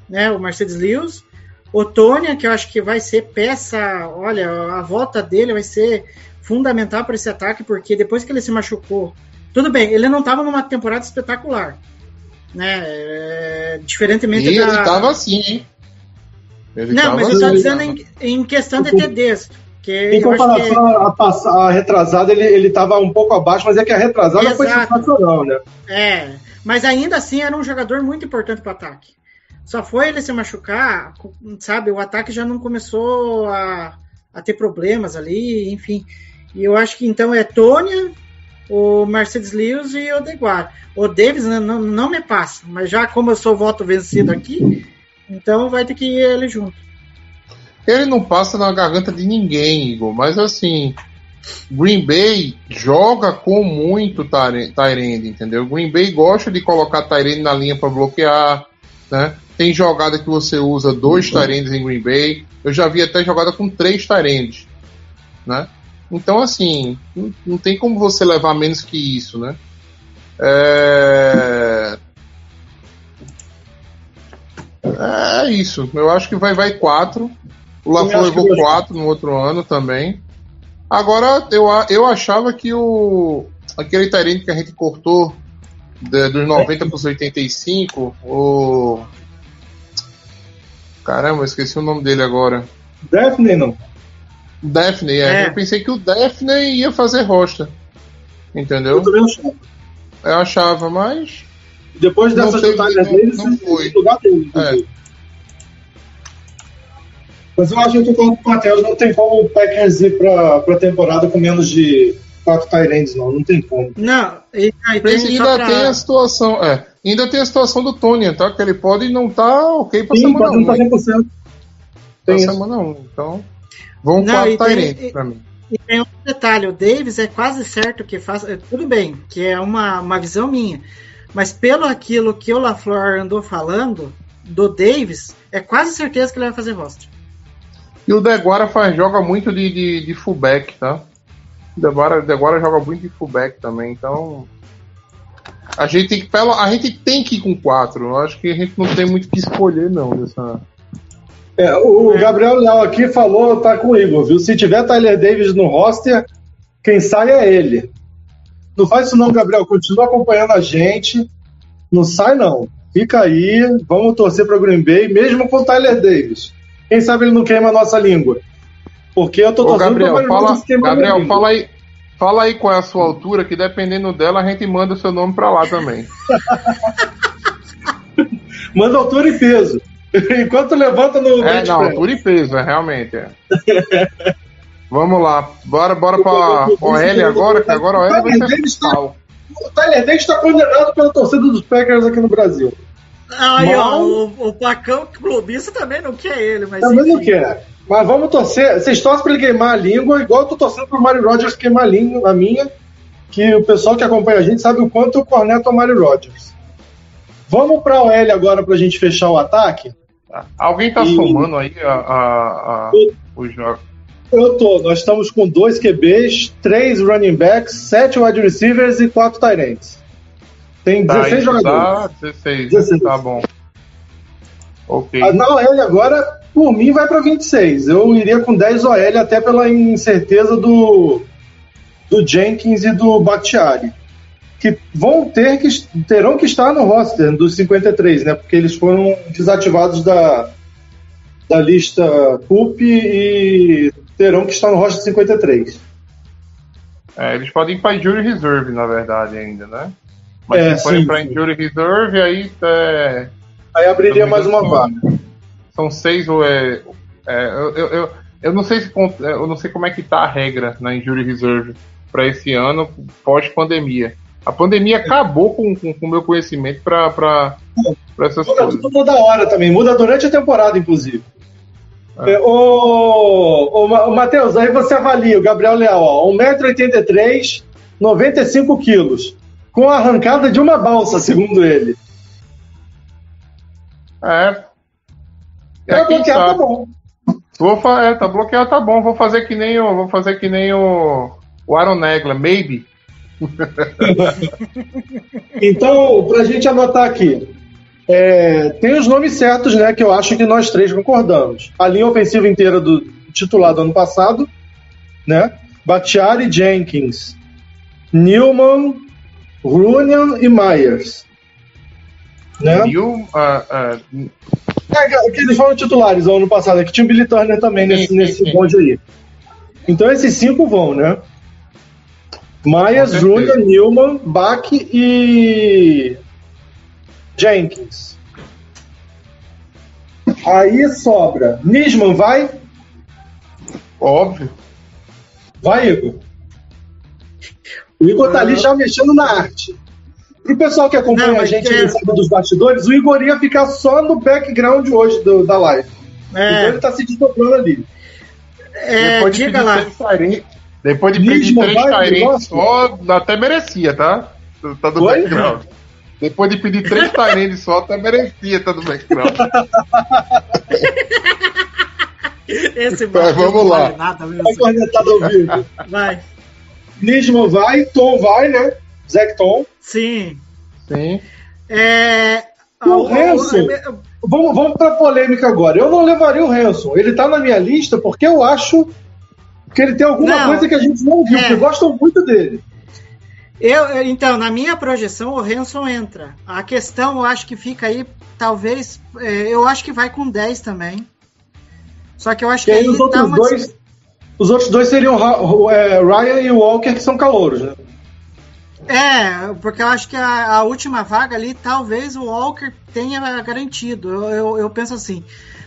né, o Mercedes Lewis, o Tônia, que eu acho que vai ser peça, olha, a volta dele vai ser fundamental para esse ataque, porque depois que ele se machucou, tudo bem, ele não estava numa temporada espetacular, né? é, diferentemente E da. ele tava assim, hein? Ele não, tava mas eu tô assim, dizendo em, em questão de TDs. Que Em que- comparação à pass- à retrasada, ele, ele tava um pouco abaixo, mas é que a retrasada foi Exato. sensacional, né? É, mas ainda assim era um jogador muito importante para o ataque. Só foi ele se machucar, sabe? O ataque já não começou a, a ter problemas ali, enfim. E eu acho que então é Tônia, o Mercedes Lewis e o Deguar. O Davis né, não, não me passa, mas já como eu sou voto vencido aqui, então vai ter que ir ele junto. Ele não passa na garganta de ninguém, Igor, mas assim, Green Bay joga com muito Tyrande, entendeu? Green Bay gosta de colocar Tyrande na linha para bloquear, né? Tem jogada que você usa dois Tyrands em Green Bay. Eu já vi até jogada com três Tyrands, né? Então, assim, não, não tem como você levar menos que isso, né? É... É isso. Eu acho que vai vai quatro. O que levou quatro no outro ano também. Agora, eu, eu achava que o aquele Tyrande que a gente cortou de- dos 90 para os 85, o. Caramba, esqueci o nome dele agora. Daphne não. Daphne, é. É. Eu pensei que o Daphne ia fazer rosta. Entendeu? Eu também achava. Eu achava, mas. Depois Não dessas batalhas não- dele, não você foi. É. lugar dele. inclusive. Mas eu acho que eu concordo com o Matheus, não tem como o Packers ir pra, pra temporada com menos de quatro Tyrands, não. Não tem como. Não, e, aí tem, ainda pra- tem a situação. É, ainda tem a situação do Tony, tá? Que ele pode não estar ok pra Sim, semana pode não 1. estar 100%. Pra Tem isso. semana 1. Então. Vão Não, quatro Tyrants pra mim. E tem outro detalhe, o Davis é quase certo que faz. é, Tudo bem, que é uma, uma visão minha. Mas pelo aquilo que o LaFleur andou falando do Davis, é quase certeza que ele vai fazer roster. E o Deguara faz, joga muito de, de, de fullback, tá? O Deguara, Deguara joga muito de fullback também, então. A gente tem que, a gente tem que ir com quatro. Eu acho que a gente não tem muito o que escolher, não. Dessa... É, o Gabriel Leal aqui falou, tá com o Igor, viu? Se tiver Tyler Davis no roster, quem sai é ele. Não faz isso não, Gabriel. Continua acompanhando a gente. Não sai não. Fica aí, vamos torcer para Green Bay, mesmo com o Tyler Davis. Quem sabe ele não queima a nossa língua. Porque eu tô Ô, torcendo Gabriel, pro fala, Gabriel fala aí. Fala aí qual é a sua altura, que dependendo dela a gente manda o seu nome pra lá também. Manda altura e peso. Enquanto levanta no É, não, altura e peso, é, realmente. É. Vamos lá, bora, bora pra OL agora, que agora a OL vai ser Davis tá-. O Tyler Davis está condenado pela torcida dos Packers aqui no Brasil. Aí, Mas- ó, o, o Pacão clubista também não quer ele, mas. Também não enfim. quer. Mas vamos torcer. Vocês torcem pra ele queimar a língua, igual eu tô torcendo pro Mario Rogers queimar a língua, a minha. Que o pessoal que acompanha a gente sabe o quanto eu corneto o Mario Rogers. Vamos pra OL agora pra gente fechar o ataque? Alguém tá E- somando aí a, a, a- os jogos? Eu tô. Nós estamos com dois QBs, três running backs, sete wide receivers e quatro tight ends. Tem 16 Tá, jogadores. dá 16, 16. tá bom. Ok. A na OL agora, por mim, vai para 26. Eu iria com 10 OL até pela incerteza do, do Jenkins e do Bakhtiari. Que vão ter que terão que estar no roster dos 53, né? Porque eles foram desativados da, da lista CUP e terão que estar no roster 53. É, eles podem ir pra Injury Reserve, na verdade, ainda, né? Mas É, se forem sim. Injury Reserve, aí é, Aí abriria mais uma vaga. são seis ou é. é, eu, eu, eu, eu não sei se eu não sei como é que tá a regra na Injury Reserve para esse ano pós-pandemia. A pandemia acabou com o meu conhecimento para essas Muda coisas. tudo toda hora também, muda durante a temporada, inclusive. É. É, Ô, ô, Ma- ô, Matheus, aí você avalia o Gabriel Leal, ó, 1,83m, 95 quilos, com a arrancada de uma balsa, segundo ele. É. É, É, bloqueado, tá bom. Vou fa- é, tá bloqueado, tá bom. Vou fazer que nem o, vou fazer que nem o, o Aaron Negla, maybe. Então, pra gente anotar aqui, é, tem os nomes certos, né, que eu acho que nós três concordamos. A linha ofensiva inteira do titular do ano passado, né? Bakhtiari, Jenkins, Newman, Runian e Myers. Né? O, ah, ah, É, que eles foram titulares ano passado, é que tinha o Billy Turner também nesse, nesse bonde aí. Então esses cinco vão, né? Certeza. Runian, Newman, Bach e Jenkins. Aí sobra. Nisman vai? óbvio. Vai, Igor. O Igor tá ali já mexendo na arte. Pro pessoal que acompanha Não, a gente é- no sábado dos bastidores, o Igor ia ficar só no background hoje do- da live. Então É, ele tá se desdobrando ali. é, Depois de diga lá. Depois de pedir três só, até merecia, tá? Tá do Oi? background. Depois de pedir três Tyrene só, até merecia, tá do background. Esse Vai, Matheus vamos não lá. vale Nada. Vai cornetado ao vivo. Vai. Nisman vai, Tom vai, né? Zac Tom. Sim. Sim. É, O Hanson. Vamos, vamos pra polêmica agora. Eu não levaria o Hanson. Ele tá na minha lista porque eu acho que ele tem alguma Não. coisa que a gente não viu, É. porque gostam muito dele. Eu, então, na minha projeção, o Hanson entra. A questão, eu acho que fica aí, talvez, é, eu acho que vai com 10 também. Só que eu acho E que aí os dá outros uma dois. Os outros dois seriam é, Ryan e Walker, que são calouros, né? É, porque eu acho que a, a última vaga ali, talvez o Walker tenha garantido. Eu, eu, eu penso assim.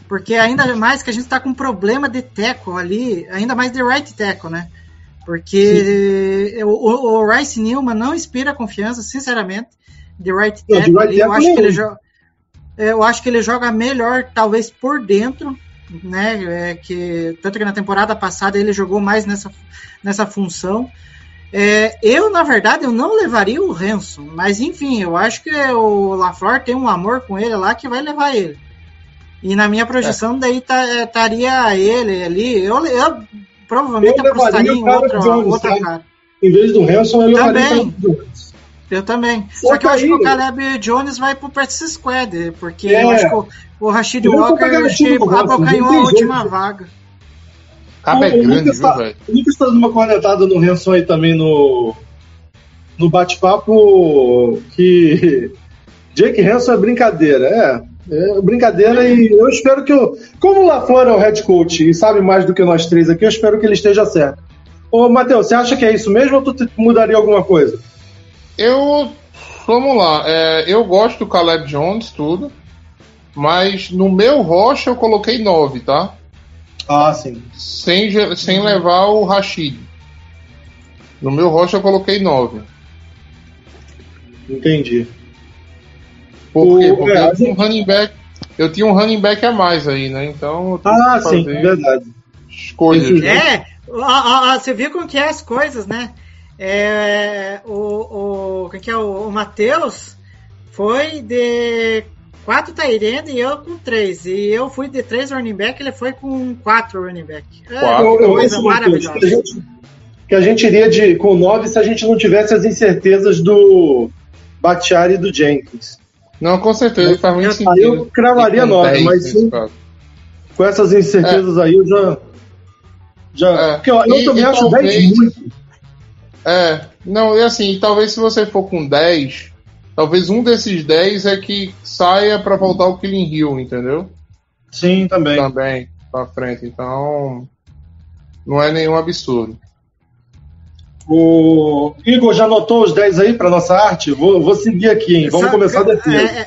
Porque ainda mais que a gente tá com problema de tackle ali, ainda mais de right tackle, né? Porque o, o, o Rice Newman não inspira confiança, sinceramente, de right tackle right ali. Eu acho, que ele joga, eu acho que ele joga melhor, talvez, por dentro, né? É, que, tanto que na temporada passada ele jogou mais nessa, nessa função. É, eu, na verdade, eu não levaria o Hanson, mas enfim, eu acho que o LaFleur tem um amor com ele lá que vai levar ele. E na minha projeção, daí tá- é, estaria ele ali. Eu, eu provavelmente Eu apostaria o em outro, Jones, outro sabe? cara. Em vez do Hanson, eu Também. Jones. Eu também. Só Só que eu acho que o Caleb Jones vai pro practice squad, porque É. eu acho que o, o Rashid não Walker tá abocanhou tem a última jeito. vaga. Cabo é grande, Lucas viu, tá- velho? O Lucas tá dando uma cornetada no Hanson aí também no, no bate-papo que Jake Hanson é brincadeira. É, é brincadeira e eu espero que o. Como o LaFleur é o head coach e sabe mais do que nós três aqui, eu espero que ele esteja certo. Ô, Matheus, você acha que é isso mesmo ou tu mudaria alguma coisa? Eu. Vamos lá. é, eu gosto do Caleb Jones, tudo. Mas no meu rocha eu coloquei 9, tá? Ah, sim. Sem, sem levar o Rashid. No meu rocha eu coloquei 9. Entendi. Por O- quê? Porque é, a eu tinha um gente- running back. Eu tinha um running back a mais aí, né? Então Ah, que sim, verdade. escolhas. Né? É, ó, ó, ó, você viu como que é as coisas, né? É, o, o, quem que é, o, o Matheus foi de quatro Tyrande e eu com três. E eu fui de três running back, ele foi com quatro running back. É, Quatro. Eu, eu coisa maravilhosa. que a, gente, que a gente iria de, com 9 se a gente não tivesse as incertezas do Batiari e do Jenkins. Não, com certeza, faz muito Eu- sentido. aí eu cravaria Ir com nove, 10 mas caso. Com essas incertezas aí, eu já. já É. Porque eu, eu E- também e acho talvez- 10 muito. É, não, e assim, talvez se você for com 10, talvez um desses 10 é que saia pra voltar o Killing Hill, entendeu? Sim, também. Também, pra frente. Então, não é nenhum absurdo. O Igor já anotou os 10 aí para nossa arte? Vou, vou seguir aqui, hein? Vamos Sabe- começar a defesa. É,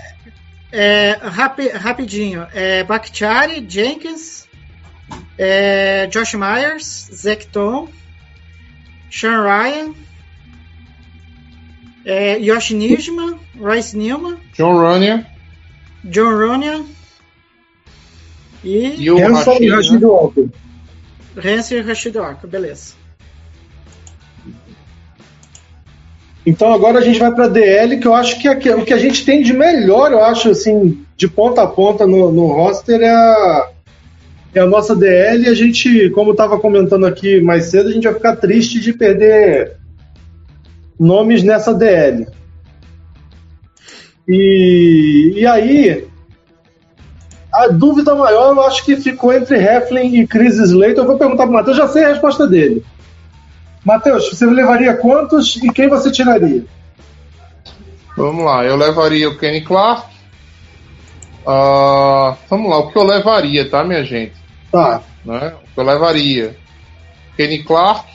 é, é, rapi- rapidinho. É, Bakhtiari, Jenkins, é, Josh Myers, Zecton, Sean Ryan, é, Yoshi Nijman, Royce Newman, John Runyan John Ronia e e o Hanson e Rashid, Rashid né? Walker. Hansen e Rashid Walker. Beleza. Então agora a gente vai para DL, que eu acho que aqui- o que a gente tem de melhor, eu acho, assim, de ponta a ponta no, no roster é a, é a nossa DL. E a gente, como estava comentando aqui mais cedo, a gente vai ficar triste de perder nomes nessa DL. E, e aí, a dúvida maior eu acho que ficou entre Heflin e Chris Slater. Eu vou perguntar para o Matheus, já sei a resposta dele. Matheus, você levaria quantos e quem você tiraria? Vamos lá, eu levaria o Kenny Clark. Ah, vamos lá, o que eu levaria, tá, minha gente? Tá. Né? O que eu levaria: Kenny Clark,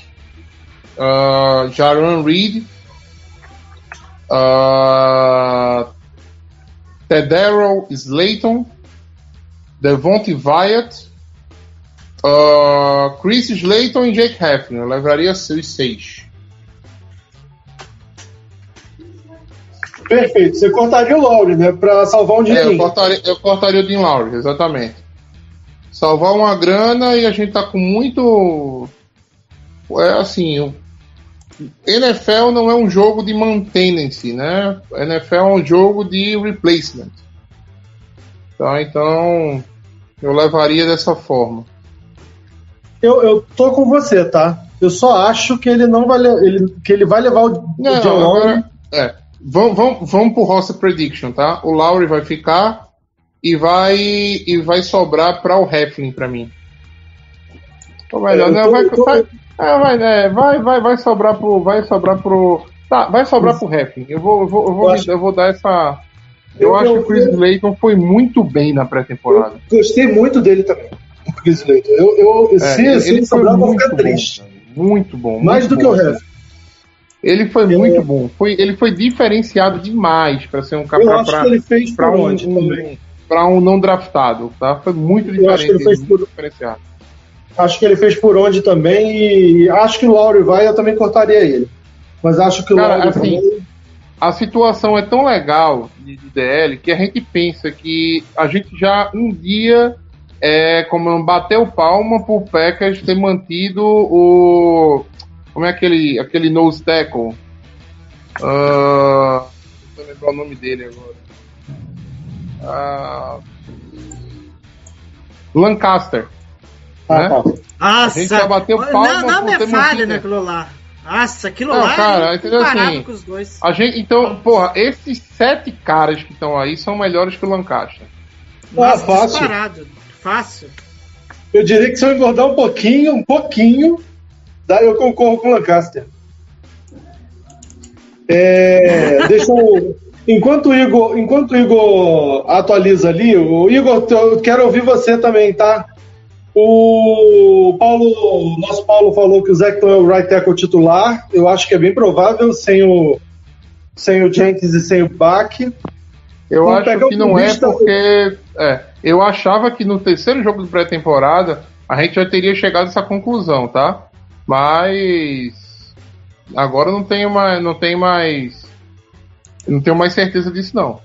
ah, Jaron Reed, uh, Tedero Slayton, Devonte Wyatt, ah, Chris Slayton e Jake Hefner. Eu levaria os seis. Perfeito. Você cortaria o Lowry, né? Pra salvar um É, eu, cortaria, eu cortaria o Dean Lowry, exatamente. Salvar uma grana e a gente tá com muito. É assim, o NFL não é um jogo de maintenance, né? NFL é um jogo de replacement. Tá, então eu levaria dessa forma. Eu, eu tô com você, tá? Eu só acho que ele não vai le- ele, que ele vai levar o, o Não, John Lowry. agora, é, vamos, vamos, vamos pro roster prediction, tá? O Lowry vai ficar e vai e vai sobrar para o Heflin para mim. Ou melhor, É, né? vai, tô- vai, é, vai, é, vai, vai, vai sobrar pro, vai sobrar pro, tá, vai sobrar pro Heflin. Eu vou, eu vou, eu vou, Eu me- acho- eu vou dar essa. Eu, Eu- acho que o Chris eu- Layton foi muito bem na pré-temporada. Gostei muito dele também. Slater. Eu, eu, É, se, se ele sobrar, eu vou ficar bom, triste. cara. muito bom. Mais muito do que o bom. resto. Ele foi Eu- muito bom. Foi, ele foi diferenciado demais para ser um cara Eu pra- acho pra- que ele fez para um, onde também. para um não draftado, tá? Foi muito Eu acho que diferente, ele fez por- diferenciado. Acho que ele fez por onde também. E acho que o Lowry vai, eu também cortaria ele. Mas acho que o Cara, assim, vai. A situação é tão legal de, de DL que a gente pensa que a gente já um dia é como bateu palma por Packers ter mantido o como é aquele aquele nose tackle Ah, não vou lembrar o nome dele agora Ah, Lancaster Ah, né? tá. Nossa, gente já bateu palma não, não por me ter falha mantido. naquilo lá. Nossa, aquilo Não, lá cara, é entendeu assim? com os dois. A gente, então, porra, esses sete caras que estão aí são melhores que o Lancaster. Nossa, Ah, fácil. disparado. Fácil. Eu diria que se eu engordar um pouquinho, um pouquinho, daí eu concorro com o Lancaster. É, deixa eu. Enquanto o, Igor, enquanto o Igor atualiza ali, o Igor, eu quero ouvir você também, tá? O Paulo, o nosso Paulo falou que o Zecton é o right tackle titular. Eu acho que é bem provável sem o, sem o Jenkins e sem o Bach. Eu acho que não é porque. É, eu achava que no terceiro jogo de pré-temporada a gente já teria chegado a essa conclusão, tá? Mas. Agora não tenho mais. Não tenho mais. Não tenho mais certeza disso, não.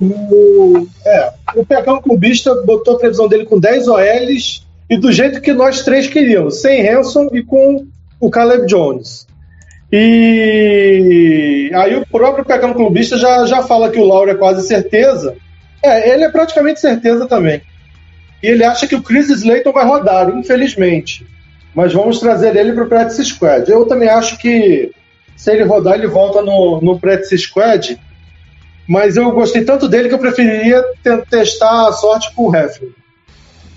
O, é, o Pecão Clubista botou a previsão dele com 10 OLs e do jeito que nós três queríamos, sem Hanson e com o Caleb Jones. E aí o próprio Pecão Clubista já, já fala que o Lauro é quase certeza. É, ele é praticamente certeza também. E ele acha que o Chris Slayton vai rodar, infelizmente. Mas vamos trazer ele para o Practice Squad. Eu também acho que se ele rodar, ele volta no, no Practice Squad. Mas eu gostei tanto dele que eu preferiria te- testar a sorte com o Heffler.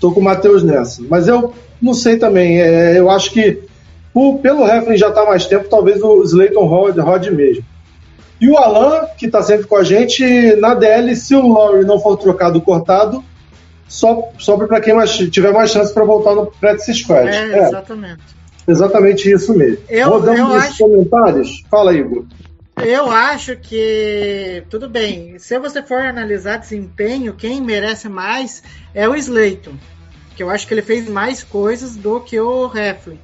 Tô com o Matheus nessa. Mas eu não sei também. é, eu acho que o- pelo Heffler já tá mais tempo, talvez o Slayton rode, rode mesmo. E o Alan, que tá sempre com a gente, na DL, se o Lowry não for trocado cortado, só, para quem mais, tiver mais chance para voltar no Practice Squad. É, É, exatamente. Exatamente isso mesmo. Eu- Rodamos eu acho- comentários. Fala, Igor. Eu acho que tudo bem. Se você for analisar desempenho, quem merece mais é o Slayton, que eu acho que ele fez mais coisas do que o Heffley.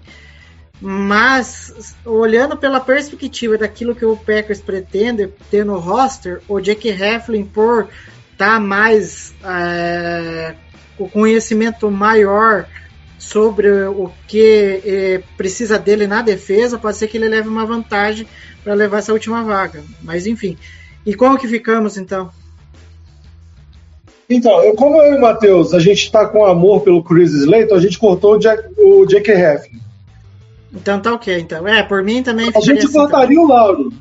Mas olhando pela perspectiva daquilo que o Packers pretende ter no roster, o Jake Heffley por estar mais é, com conhecimento maior sobre o que eh, precisa dele na defesa, pode ser que ele leve uma vantagem para levar essa última vaga. Mas enfim. E como que ficamos então? Então, eu, como eu e o Matheus, a gente tá com amor pelo Chris Slayton, a gente cortou o, Jack, o Jake Heffley. Então tá ok, então. É, por mim também A gente assim, então. cortaria o Lauro.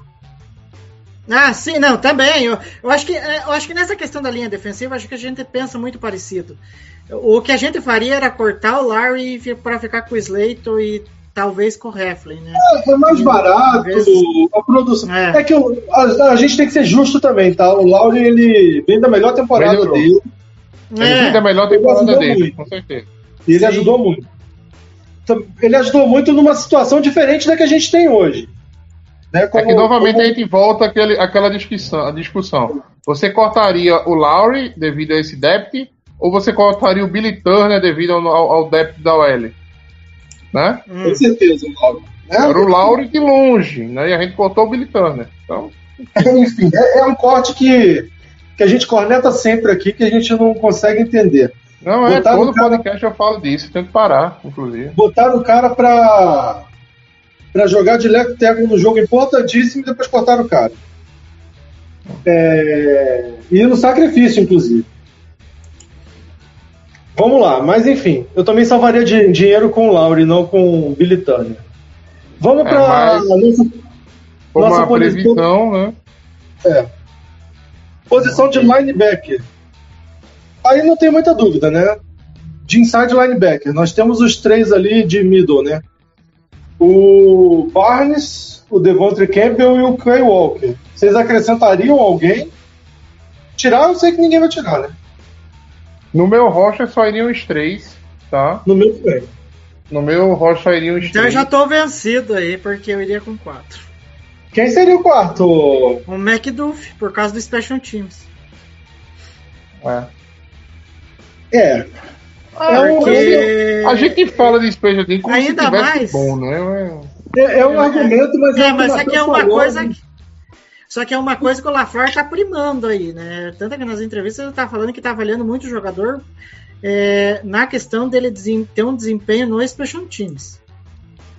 Ah, sim, não, também. Eu, eu, acho que, é, eu acho que nessa questão da linha defensiva, acho que a gente pensa muito parecido. O que a gente faria era cortar o Larry para ficar com o Slayton e talvez com o Heffley, né? É mais barato, Talvez. a produção. É. É, que o- a, a gente tem que ser justo também, tá? O Lauro, ele vem da melhor temporada Melhorou. dele Ele É, fez a melhor Ele temporada dele, muito. com certeza. e ele Sim. ajudou muito. Ele ajudou muito numa situação diferente da que a gente tem hoje. Né? É Como- que novamente como- a gente volta àquele, àquela discussão, a discussão. Você cortaria o Lowry devido a esse depth, ou você cortaria o Billy Turner devido ao, ao, ao depth da OL? Né? hum. Com certeza, o Lauro. né? Era o Lowry de longe, né? E a gente cortou o Billy Turner. Então, Enfim, é, é um corte que, que a gente corneta sempre aqui, que a gente não consegue entender. Não é, Botaram todo cara- podcast eu falo disso, tem que parar, inclusive. Botaram o cara pra, pra jogar de tackle no jogo importantíssimo e depois cortaram o cara. É, e no sacrifício, inclusive. Vamos lá, mas enfim, eu também salvaria di- dinheiro com o Lauri, não com o Billy Turner. Vamos É, pra mas- nossa Nossa posição- previsão, né? posição de linebacker. Aí não tem muita dúvida, né? De inside linebacker, nós temos os três ali de middle, né? O Barnes, o Devontre Campbell e o Clay Walker. Vocês acrescentariam alguém? Tirar, eu sei que ninguém vai tirar, né? No meu rocha só iriam os três, tá? No meu também. No meu rocha só iriam os Então eu três. já tô vencido aí, porque eu iria com quatro. Quem seria o quarto? O McDuff, por causa do Special Teams. É. É. Ah, É um- Porque... A gente fala de Special Teams como Ainda se tivesse mais- bom, né? É, é um argumento, mas É, mas que é uma falou, coisa que. Só que é uma coisa que o LaFleur tá primando aí, né? Tanto que nas entrevistas ele tá falando que tá avaliando muito o jogador é, na questão dele ter um desempenho no Special Teams.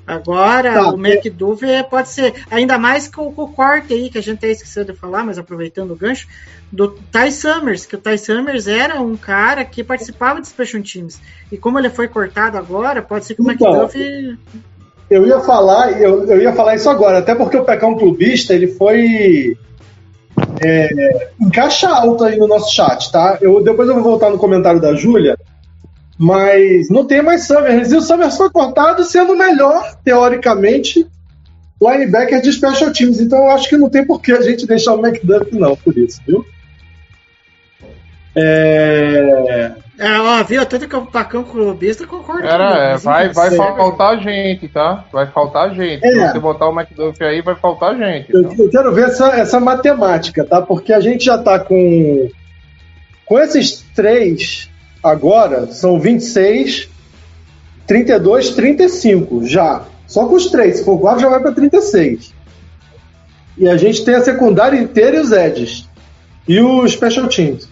Agora, Tá, o McDuff é- pode ser, ainda mais com, com o corte aí, que a gente até esqueceu de falar, mas aproveitando o gancho, do Ty Summers, que o Ty Summers era um cara que participava de Special Teams. E como ele foi cortado agora, pode ser que o Então. Eu ia falar, eu, eu ia falar isso agora, até porque o Pecão Clubista ele foi é, em caixa alta aí no nosso chat, tá? Eu, depois eu vou voltar no comentário da Júlia, mas não tem mais Summers. E o Summers foi cortado sendo o melhor, teoricamente, linebacker de special teams. Então eu acho que não tem por que a gente deixar o McDuff, não, por isso, viu? É, É, ó, viu? Tanto que o Pacão Clubista concorda Era, é, vai, vai você- faltar gente, tá? Vai faltar gente. É. Se você botar o McDuff aí, vai faltar gente. Eu, então. eu quero ver essa, essa matemática, tá? Porque a gente já tá com. Com esses três agora, são 26, 32, 35 já. Só com os três. Se for quatro, já vai para 36. E a gente tem a secundária inteira e os edges. E o Special Teams.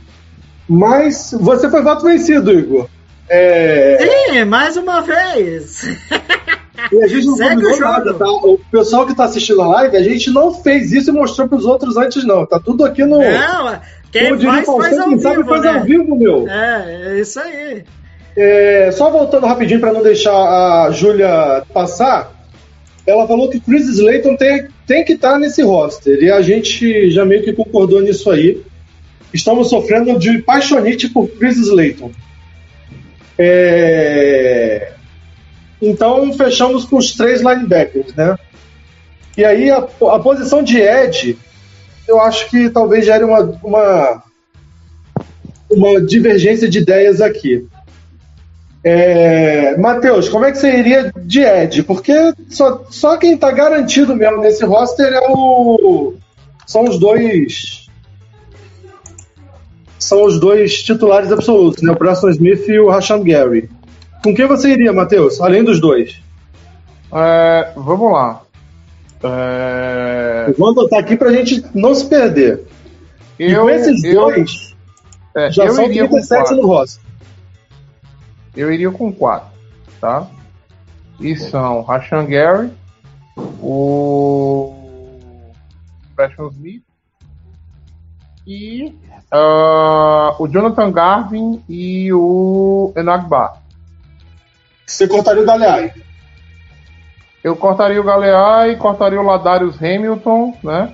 Mas você foi voto vencido, Igor. É, Sim, mais uma vez. e a gente não Segue combinou nada, tá? O pessoal que tá assistindo a live, a gente não fez isso e mostrou pros outros antes, não. Tá tudo aqui no. Não, quem Como faz, Faustão, faz ao quem sabe vivo, faz né? ao vivo, meu. É, é isso aí. É, só voltando rapidinho para não deixar a Júlia passar, ela falou que Chris Slayton tem, tem que estar nesse roster e a gente já meio que concordou nisso aí. Estamos sofrendo de paixonite por Chris Slayton. É, Então fechamos com os três linebackers, né? E aí a, a posição de Ed, eu acho que talvez gere uma, uma, uma divergência de ideias aqui. É, Matheus, como é que você iria de Ed? Porque só, só quem tá garantido mesmo nesse roster é o. São os dois. São os dois titulares absolutos, né? O Preston Smith e o Rashan Gary. Com quem você iria, Matheus? Além dos dois. É, vamos lá. É, Eu Vou anotar aqui pra gente não se perder. e eu, com esses eu, dois, é, já eu são iria com 37 quatro. no roster. Eu iria com quatro, tá? E são Rashan Gary, o Preston Smith e ah, o Jonathan Garvin e o Enagba. Você cortaria o Galeai. Eu cortaria o Galeai, cortaria o Ladarius Hamilton, né?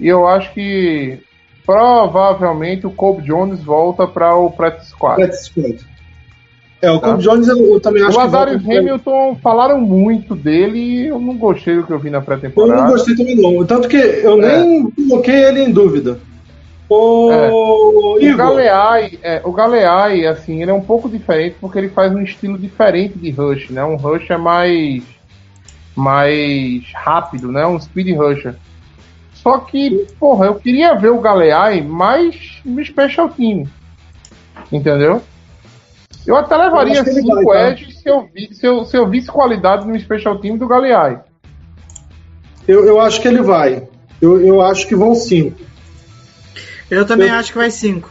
E eu acho que provavelmente o Kobe Jones volta para o practice squad. Practice squad. É, o Tá. Cobb Jones eu, eu também O acho que Ladarius volta- Hamilton falaram muito dele e eu não gostei do que eu vi na Eu pré-temporada. não gostei também não. Tanto que eu É. nem coloquei ele em dúvida. O O Igor, Galeai, é, o Galeai, assim, ele é um pouco diferente porque ele faz um estilo diferente de rush, né? Um rush é mais mais rápido, né? Um speed rusher. Só que, porra, eu queria ver o Galeai mais no special team. Entendeu? Eu até levaria acho que ele 5 vai, tá? edges se eu, vi, se, eu, se eu visse qualidade no special team do Galeai. eu, eu acho que ele vai. Eu, eu acho que vão cinco. Eu também Eu- acho que vai cinco.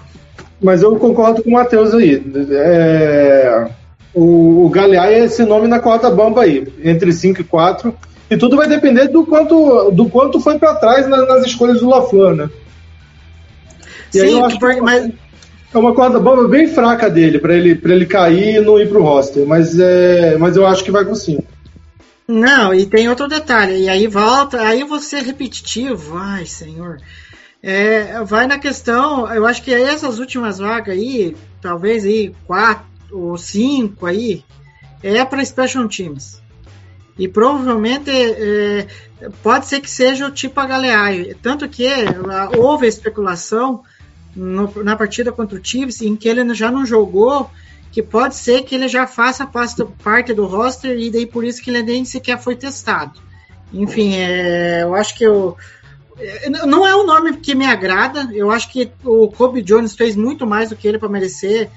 Mas eu concordo com o Matheus aí. É, o, o Galeai é esse nome na corda bamba aí, entre 5 e 4. E tudo vai depender do quanto, do quanto foi para trás na- nas, escolhas do LaFleur, né? E aí eu Sim, acho que- mas, É uma corda bamba bem fraca dele, para ele, pra ele cair e não ir pro roster. Mas, é, mas eu acho que vai com 5. Não, e tem outro detalhe, e aí volta, aí você é repetitivo, ai senhor. É, vai na questão, eu acho que essas últimas vagas aí, talvez aí quatro ou cinco aí, é para Special Teams. E provavelmente é, pode ser que seja o tipo a Galeai. Tanto que houve especulação no- na partida contra o Chiefs em que ele já não jogou que pode ser que ele já faça parte do roster e daí por isso que ele nem sequer foi testado. Enfim, é, eu acho que eu, é, não é um nome que me agrada. Eu acho que o Kobe Jones fez muito mais do que ele para merecer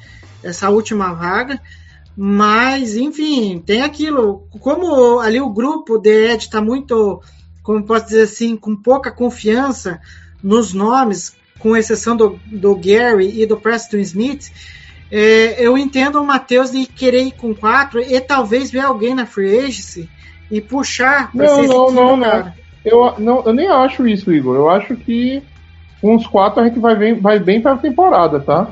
essa última vaga. Mas, enfim, tem aquilo. Como ali o grupo de Ed está muito, como posso dizer assim, com pouca confiança nos nomes, com exceção do, do Gary e do Preston Smith, é, eu entendo o Matheus de querer ir com quatro e talvez ver alguém na free agency e puxar Não, não, não, não. Eu, não, eu nem acho isso, Igor. Eu acho que com os quatro a gente vai bem, vai bem pra temporada, tá?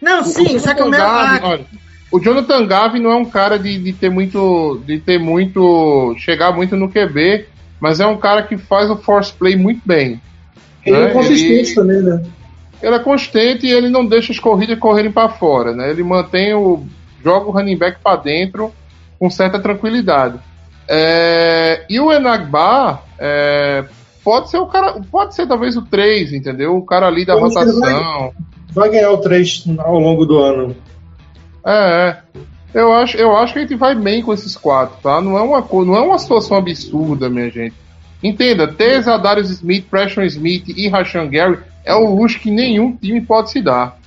Não, sim, só que o meu. Gavin, ah, olha, o Jonathan Gavin não é um cara de, de ter muito. de ter muito. chegar muito no QB, mas é um cara que faz o force play muito bem. Ele é É, consistente ele- também, né? Ele é constante e ele não deixa as corridas correrem para fora, né? Ele mantém o. joga o running back para dentro com certa tranquilidade. É, e o Enagba é, pode ser o cara. Pode ser talvez o 3, entendeu? O cara ali da ele rotação. Vai ganhar o 3 ao longo do ano. É, é. Eu acho, eu acho que a gente vai bem com esses quatro, tá? Não é uma, não é uma situação absurda, minha gente. Entenda, ter Zadarius Smith, Preston Smith e Rashan Gary é um luxo que nenhum time pode se dar.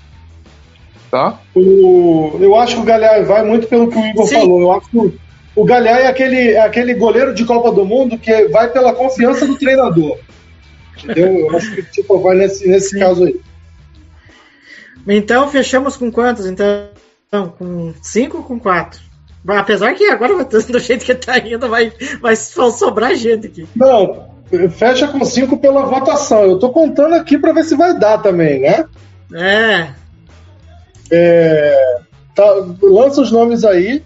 Tá? O, eu acho que o Galeai vai muito pelo que o Igor Sim. falou. Eu acho que o, Galeai é aquele, é aquele goleiro de Copa do Mundo que vai pela confiança do treinador. Entendeu? Eu acho que tipo, vai nesse, nesse caso aí. Então fechamos com quantos? Então, com cinco ou com quatro? Apesar que agora, do jeito que tá indo, vai, vai sobrar gente aqui. Não, fecha com 5 pela votação. Eu tô contando aqui pra ver se vai dar também, né? É, É, tá, lança os nomes aí.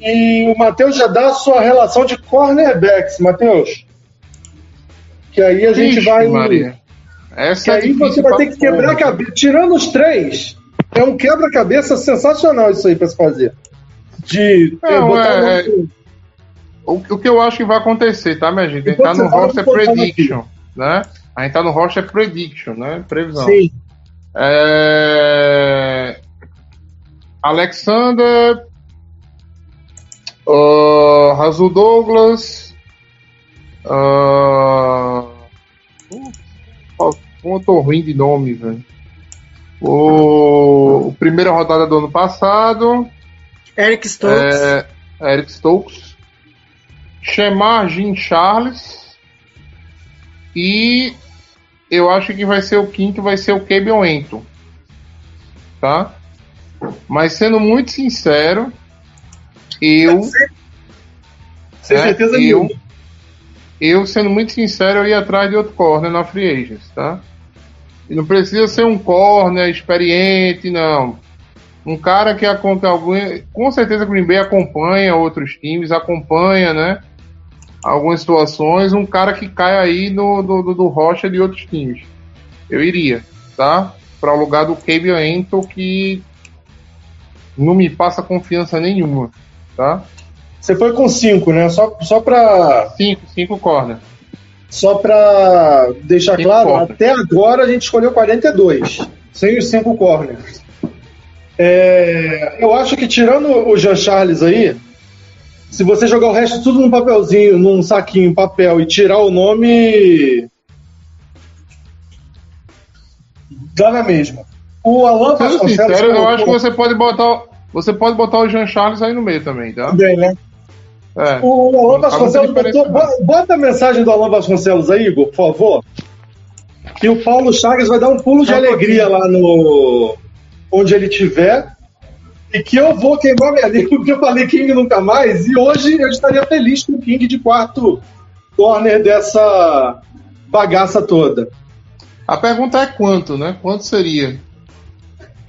E o Matheus já dá a sua relação de cornerbacks, Matheus. Que aí a gente Ixi, vai. Maria. Essa Que é aí você vai ter que quebrar a cabeça. Tirando os três, é um quebra-cabeça sensacional isso aí pra se fazer. De é, Não, é- O, o que eu acho que vai acontecer, tá, minha gente? A gente tá no roster prediction, né? A gente tá no roster prediction, né? Previsão. Sim. É... Alexander, Razul Douglas. Ah, uh, como eu tô ruim de nome, velho. O, o primeira rodada do ano passado. Eric Stokes. É, Eric Stokes. Shemar Jean Charles. E eu acho que vai ser o quinto, vai ser o Kevin Ento. Tá? Mas sendo muito sincero, eu. Sem É, certeza eu- nenhuma. Eu, sendo muito sincero, eu ia atrás de outro corner na Free Agents, tá? Não precisa ser um corner experiente, não. Um cara que acompanha. Com certeza Green Bay acompanha outros times, acompanha, né? Algumas situações. Um cara que cai aí no, do, do, do rocha de outros times. Eu iria, tá? Para o lugar do Kevin Ento, que não me passa confiança nenhuma, tá? Você foi com cinco, né? Só, só pra. Cinco, cinco corner. Só pra deixar claro, até agora a gente escolheu 42, sem os cinco corners. É, eu acho que tirando o Jean Charles aí, se você jogar o resto tudo num papelzinho, num saquinho em papel e tirar o nome. dá na mesma. O Alan Sendo sincero, eu acho que você pode botar. Você pode botar o Jean Charles aí no meio também, tá? também, né? É. O Alan Não faz Vasconcelos botou, bota a mensagem do Alan Vasconcelos aí, Igor, por favor. Que o Paulo Chagas vai dar um pulo de alegria lá no. onde ele estiver. E que eu vou queimar minha língua, porque eu falei King nunca mais. E hoje eu estaria feliz com o King de quarto corner dessa bagaça toda. A pergunta é quanto, né? Quanto seria?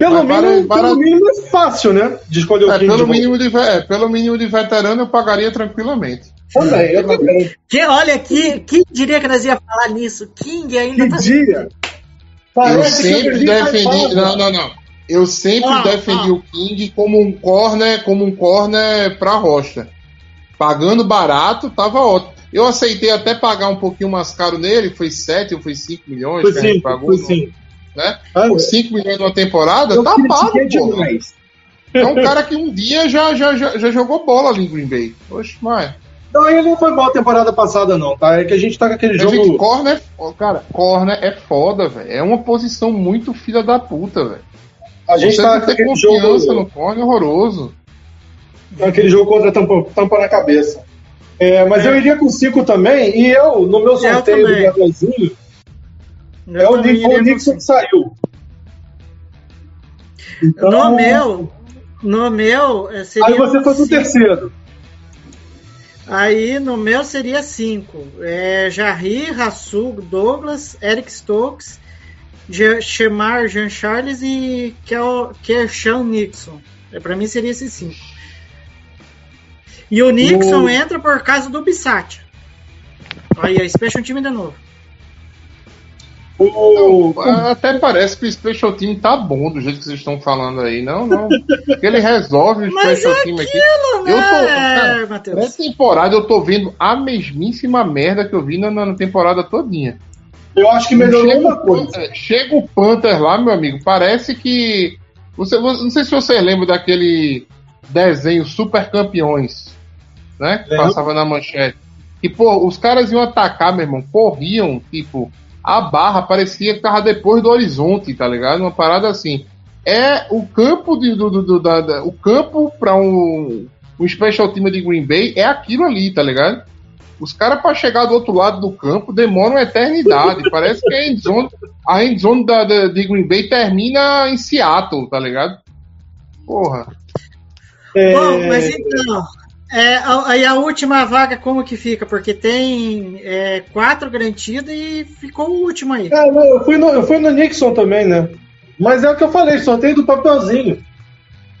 Pelo, Mas mínimo, para- pelo mínimo é fácil, né? De escolher o É, pelo, de mínimo de, é, pelo mínimo de veterano eu pagaria tranquilamente. Também, eu também. Que, olha aqui, quem diria que nós ia falar nisso? King ainda Que tá. dia! Eu Parece que sempre vi defendi. Não, não, não. Eu sempre Ah, defendi ah. o King como um corner, como um corner pra rocha. Pagando barato, tava ótimo. Eu aceitei até pagar um pouquinho mais caro nele, foi 7 ou foi 5 milhões Foi que a gente pagou. foi sim. Né? Ah, Por 5 milhões numa temporada, eu tá pago, pô. demais. É um cara que um dia já, já, já, já jogou bola ali em Green Bay. Oxe, mas. Não, ele não foi mal a temporada passada, não, tá? É que a gente tá com aquele Mas, gente, jogo. corner, é cara, corner é foda, velho. É uma posição muito filha da puta, velho. A gente Você tá com aquele confiança jogo, no corner é horroroso. com aquele jogo contra a tampa, tampa na cabeça. É, mas eu iria com 5 também, e eu, no meu sorteio do também. Brasilzinho, Eu é o, o Nixon que saiu. Então, No meu, no meu eh, seria. Aí você foi pro cinco. terceiro. Aí no meu seria cinco. É, Jarry, Rassul, Douglas, Eric Stokes, Je- Shemar, Jean Charles e Kershawn Nixon. É, pra mim seria esses cinco. E o Nixon O- entra por causa do Bissatia. Aí, aí, fecha um time de novo. O, Até parece que o Special Team tá bom do jeito que vocês estão falando aí. Não, não. Porque ele resolve o Mas Special é Team aqui. aquilo, Eu tô- né, cara, Matheus? Nessa temporada eu tô vendo a mesmíssima merda que eu vi na, na temporada todinha. eu acho que melhorou Chega uma coisa. Panther, chega o Panther lá, meu amigo. Parece que. Você, não sei se você lembra daquele desenho Super Campeões, né? Que Lembro. passava na manchete. E, pô, os caras iam atacar, meu irmão. Corriam, tipo, a barra parecia que tava depois do horizonte, tá ligado? Uma parada assim. É o campo de, do, do- do- da, da- o campo para um, um special team de Green Bay é aquilo ali, tá ligado? Os caras para chegar do outro lado do campo demoram uma eternidade. Parece que a endzone, a endzone da, da, de Green Bay termina em Seattle, tá ligado? Porra. É, Bom, mas então, é, a- aí a última vaga como que fica? Porque tem é, quatro garantidas e ficou o último aí. É, não, eu, fui no, eu fui no Nixon também, né? Mas é o que eu falei, sorteio do papelzinho.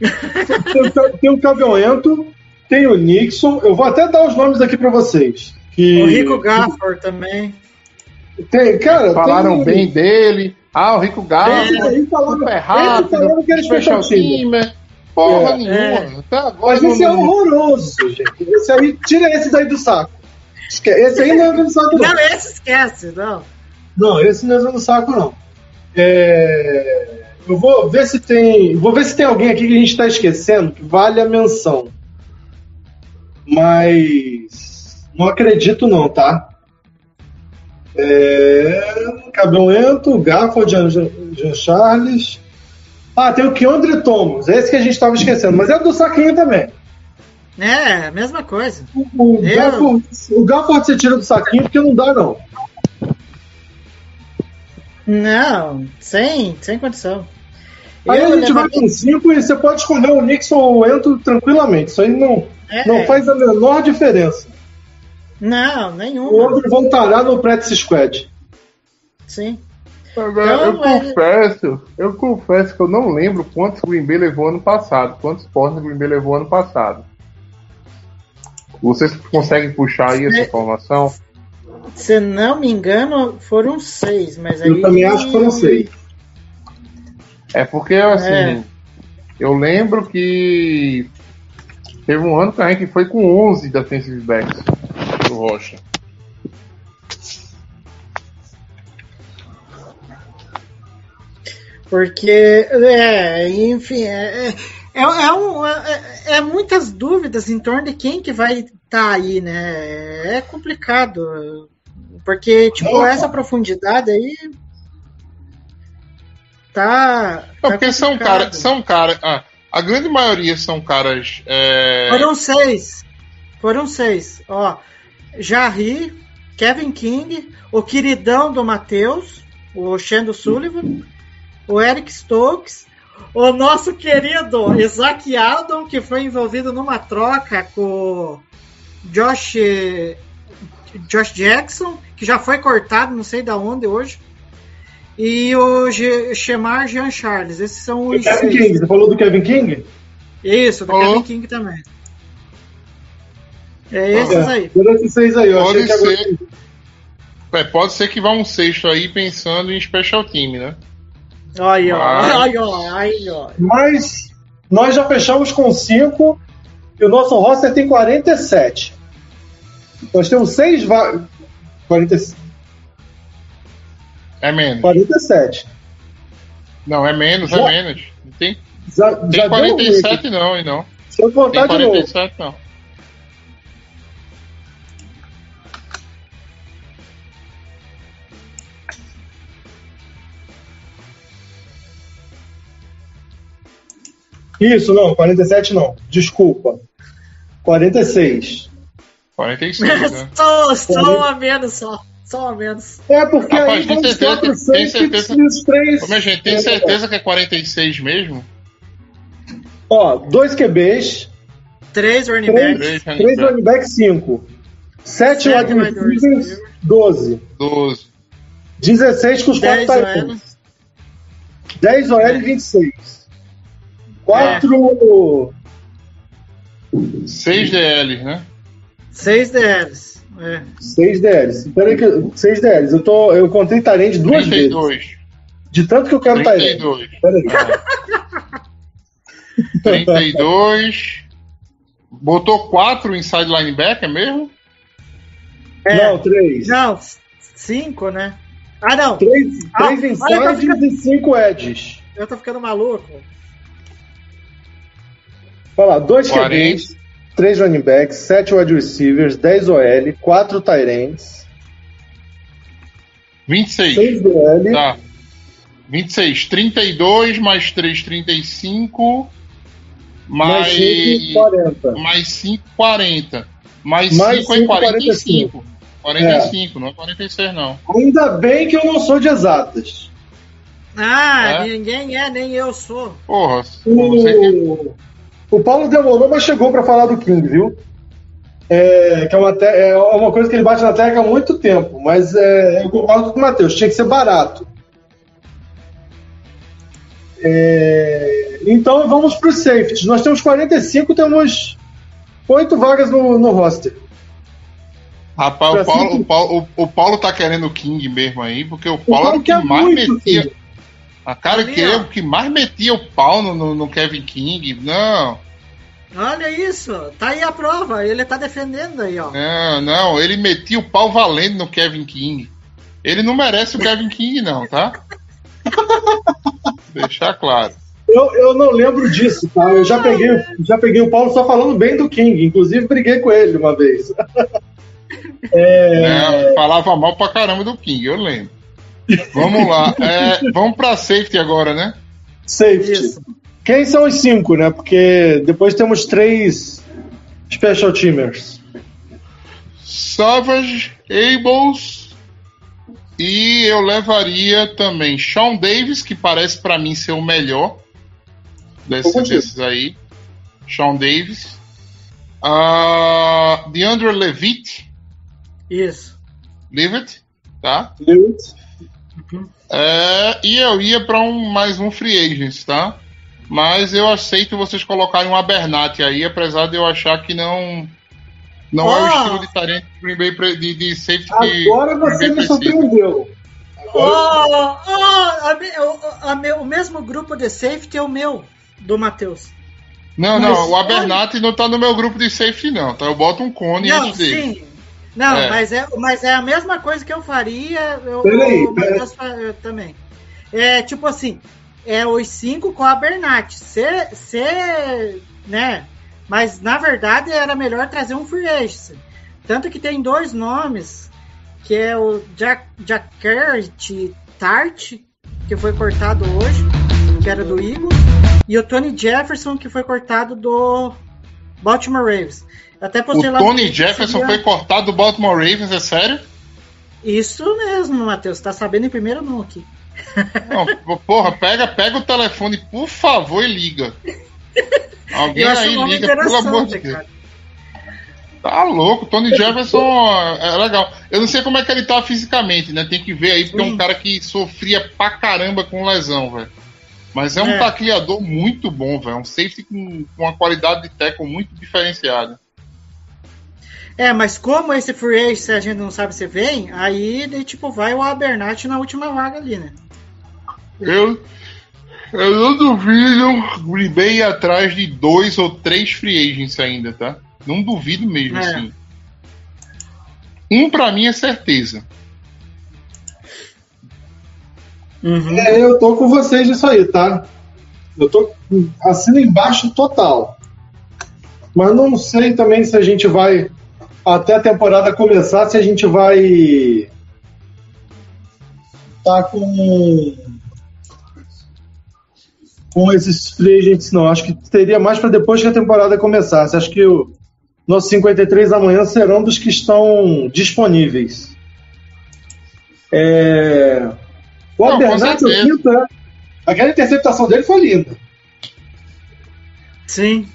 tem, o- tem o Caviolento, tem o Nixon. Eu vou até dar os nomes aqui pra vocês. Que O Rico Gafford também. Tem, cara, Falaram tem, bem dele. Ah, o Rico aí falando, super rápido, falando que ele special special team. teamer. Porra É. nenhuma. Até agora Mas esse é não- horroroso, gente. Esse aí, tira esse daí do saco. Esse aí não entra no saco, não. Não, esse esquece, não. Não, esse não entra no saco, não. É, Eu vou ver se tem. Vou ver se tem alguém aqui que a gente está esquecendo que vale a menção. Mas não acredito não, tá? É... Gabriel Lento, Gafford, Jean, Jean Charles. Ah, tem o Keandre Thomas, esse que a gente estava esquecendo, mas é do saquinho também. É, mesma coisa. O, o, Eu- Gafford, o Gafford você tira do saquinho porque não dá, não. Não, sem, sem condição. Aí Eu a gente vai com 5 e você pode escolher o Nixon ou o Ento tranquilamente. Isso aí não, É, não é. faz a menor diferença. Não, O nenhuma. outro voltará no practice squad. Sim. Agora, Não, eu mas- confesso, eu confesso que eu não lembro quantos Green Bay levou ano passado, quantos pontos Green Bay levou ano passado. Vocês conseguem puxar aí essa informação? Se não me engano, foram seis, mas aí. Eu também acho que foram seis. É porque, assim, É. eu lembro que teve um ano que a gente foi com 11 defensive backs do Rocha. Porque, é, enfim, é, é, é, é um- é- é muitas dúvidas em torno de quem que vai estar aí, né? É complicado. Porque, tipo, essa profundidade aí. Tá. Tá porque são complicado. caras. São cara, ah, a grande maioria são caras. é, Foram seis. Foram seis. Ó, Jarry, Kevin King, o queridão do Matheus, o Shando Sullivan, o Eric Stokes, o nosso querido Isaac Aldon, que foi envolvido numa troca com o Josh, Josh Jackson, que já foi cortado, não sei da onde hoje. E o Shemar Jean Charles. Esses são O os Kevin seis. King, você falou do Kevin King? Isso, do Falou. Kevin King também. É esses É, aí. Esses seis aí, eu Pode achei que agora. ser. É, pode ser que vá um sexto aí pensando em special team, né? Aí, ó. Mas- Aí, ó. Aí, ó. Mas nós já fechamos com 5 e o nosso roster tem 47. Nós temos 6 vagas. 40, É menos. 47. Não, é menos, Já- é menos. Tem, Já, tem já deu ruim 47 aqui. não, e não. Se eu Tem contar de novo. 47 não. Isso, não, 47 não. Desculpa. 46. 46, né? só, só um a menos só. Só a menos. É, porque Rapaz, aí tem certeza, 400, tem certeza, tem é. certeza, que é 46 mesmo? Ó, dois QBs. Três running backs. Três running backs, 5. 7 wide receivers, 12. 12. 16 com os 4 times. 10 OL, 26. Quatro. Né? É. Seis DLs, né? Seis DLs. É. DL DLs. aí que. Eu, seis DLs. Eu, tô, eu contei Tarente duas 32. vezes. De tanto que eu quero Tarente. 32. Peraí. 32. Botou quatro inside linebacker é mesmo? É. Não, três. Não, cinco, né? Ah, não. Três, três ah, tá e cinco edges. Eu tô ficando maluco. Olha lá, 2 Quarenta. QBs, 3 running backs, 7 wide receivers, 10 OL, 4 Tyrants, 26. 6 DL, Tá. 26. 32 mais 3, 35. mais 5, Mais. 40. Mais 5, 40. Mais Mais 5 é cinco, 45. 45, não é 46, não. Ainda bem que eu não sou de exatas. Ah, É? ninguém é, nem eu sou. Porra, você que. O, o Paulo demorou, mas chegou para falar do King, viu? É, que é uma, te- é uma coisa que ele bate na tecla há muito tempo, mas é, eu concordo com o Matheus, tinha que ser barato. É, então vamos para os safeties. Nós temos 45, temos 8 vagas no, no roster. Rapaz, Pra o Paulo, cinco- o, Paulo, o, o Paulo tá querendo o King mesmo aí, porque o O Paulo era Paulo o que mais muito, metia. filho. A cara que é o que mais metia o pau no, no, no Kevin King. Não, Olha isso, tá aí a prova, ele tá defendendo aí, ó. não, não. Ele metia o pau valendo no Kevin King. Ele não merece o Kevin King, não, tá? Deixar claro. Eu, eu não lembro disso, tá? Eu já peguei, já peguei o Paulo só falando bem do King. Inclusive, briguei com ele uma vez. É, É, falava mal pra caramba do King, eu lembro. Vamos lá. É, vamos pra safety agora, né? safety. Isso. Quem são os cinco, né? Porque depois temos três special teamers. Savage, Ables e eu levaria também Sean Davis, que parece pra mim ser o melhor desse- desses aí. Sean Davis. Uh, DeAndre Levitt, Isso. Levitt, tá? Lewis. É, e eu ia pra um, mais um free agent, tá? Mas eu aceito vocês colocarem um Abernathy aí, apesar de eu achar que não não é o Oh! estilo de talento de Green Bay pre- de, de safety que Agora você Green me surpreendeu. Oh, oh, o- a me- o mesmo grupo de safety é o meu, do Matheus. Não, Mas não, o olha- Abernathy não tá no meu grupo de safety, não. Tá? Eu boto um cone Não, antes dele. sim. Não, É. mas, é, mas é a mesma coisa que eu faria. Eu, Peraí, o Matheus fa- eu também. É tipo assim, é os cinco com a Bernat. Se, se, né? Mas na verdade era melhor trazer um free agent. Tanto que tem dois nomes, que é o Jack, Jackert Tart, que foi cortado hoje, que era do Eagles, e o Tony Jefferson, que foi cortado do Baltimore Ravens. Até O postei Tony Jefferson Instagram. foi cortado do Baltimore Ravens, é sério? Isso mesmo, Matheus. Tá sabendo em primeiro não aqui. Não, porra, pega, pega o telefone, por favor, e liga. Alguém aí liga, pelo amor de interessante, Deus. cara. Tá louco, Tony Jefferson é legal. Eu não sei como é que ele tá fisicamente, né? Tem que ver aí, porque é um Sim. cara que sofria pra caramba com lesão, velho. Mas é um É. tacleador muito bom, velho. Um safety com, com uma qualidade de tackle muito diferenciada. É, mas como esse free agent a gente não sabe se vem, aí daí, tipo vai o Abernathy na última vaga ali, né? Eu, eu não duvido o Green Bay ir atrás de dois ou três free agents ainda, tá? Não duvido mesmo, É. assim. Um pra mim é certeza. Uhum. É, eu tô com vocês nisso aí, tá? Eu tô assino embaixo total. Mas não sei também se a gente vai até a temporada começar, se a gente vai tá com com esses free agents não. Acho que teria mais para depois que a temporada começasse. Acho que o nossos 53 amanhã serão dos que estão disponíveis. É... O Não, com Abernathy, o certeza. quinto, né? Aquela interceptação dele foi linda. Sim.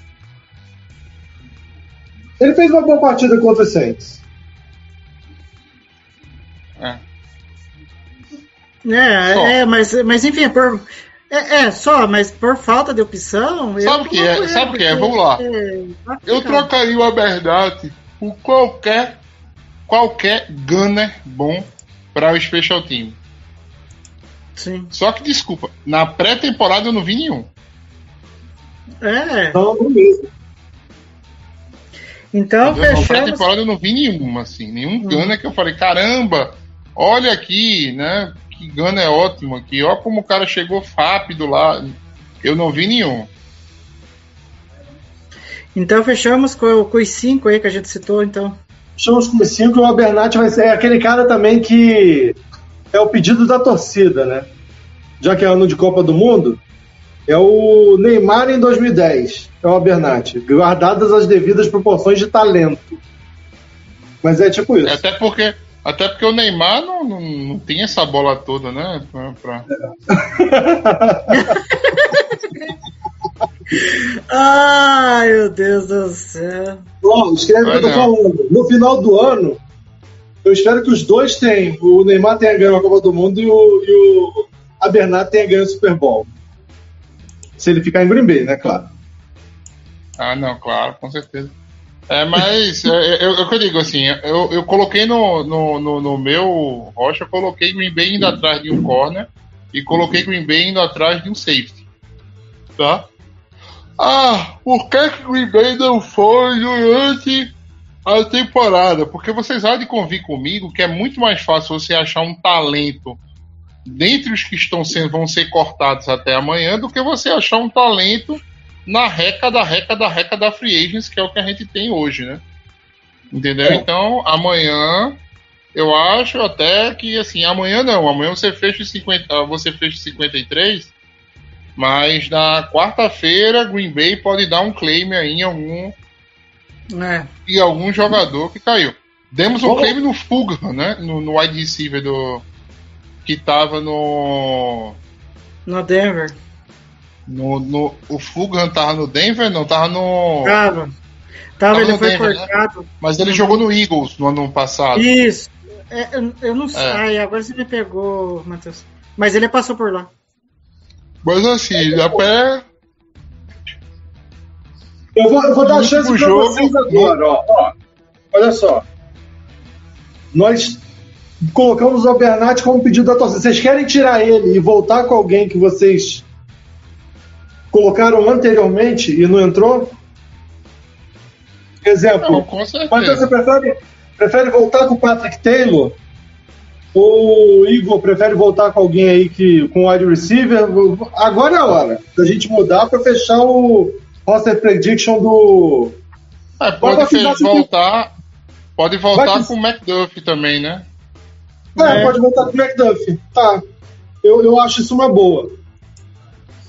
Ele fez uma boa partida contra os Saints. É. É, Só. é, mas, mas enfim, por. É, é, só, mas por falta de opção. eu Sabe o que é? Sabe o que é? Vamos lá. é, Eu trocaria o Abernathy por qualquer qualquer gunner bom para o Special Team. Sim. Só que desculpa, na pré-temporada eu não vi nenhum. É. Não, não mesmo. Então fechamos. eu não vi nenhuma, assim, nenhum gunner que eu falei, caramba, olha aqui, né? Que gunner é ótimo aqui, olha como o cara chegou rápido lá. Eu não vi nenhum. Então fechamos com, com os cinco aí que a gente citou, então. Estamos com os cinco e o Abernathy vai ser é aquele cara também que é o pedido da torcida, né? Já que é ano de Copa do Mundo, é o Neymar em 2010. É o Abernathy, guardadas as devidas proporções de talento. Mas é tipo isso. Até porque, até porque o Neymar não, não, não tem essa bola toda, né? Pra, pra- Ai, meu Deus do céu. Ó, escreve o que eu tô não. falando. No final do ano, eu espero que os dois tenham. O Neymar tenha ganho a Copa do Mundo e o, e o tenha ganho o Super Bowl. Se ele ficar em Green Bay, né? Claro. Ah, não, claro, com certeza. É, mas é, eu, eu, que eu digo assim, eu, eu coloquei no, no, no, no meu rocha, eu coloquei Green Bay indo atrás de um corner e coloquei Green Bay indo atrás de um safety. Tá? Ah, por que que Green Bay não foi durante a temporada? Porque vocês há de convir comigo que é muito mais fácil você achar um talento dentre os que estão sendo, vão ser cortados até amanhã, do que você achar um talento na reca da reca da reca da Free Agents, que é o que a gente tem hoje, né? Entendeu? É. Então, amanhã, eu acho até que, assim, amanhã não, amanhã você fecha os 50, ah, você fecha os 53, mas na quarta-feira, Green Bay pode dar um claim aí em algum, É. em algum jogador que caiu. Demos um claim no Fulgham, né? No, no wide receiver do. Que tava no. No Denver. No, no o Fulgham tava no Denver? Não, tava no. Tava. Tava, Tava ele no foi Denver, né? cortado. Mas ele jogou no Eagles no ano passado. Isso. É, eu, eu não sei. É. Ai, agora você me pegou, Matheus. Mas ele passou por lá. Mas assim, dá pra. Eu vou, eu vou dar No chance pra jogo, vocês agora, ó, ó. Olha só. Nós colocamos o Bernat como pedido da torcida. Vocês querem tirar ele e voltar com alguém que vocês colocaram anteriormente e não entrou? Exemplo, Não, com Mas você certeza. prefere, prefere voltar com o Patrick Taylor? Ou o Igor prefere voltar com alguém aí que com o wide receiver? Agora é a hora da gente mudar para fechar o roster prediction do. É, pode voltar. Pode voltar Vai- com o McDuff também, né? É, É. pode voltar com o McDuff. Tá. Eu, eu acho isso uma boa.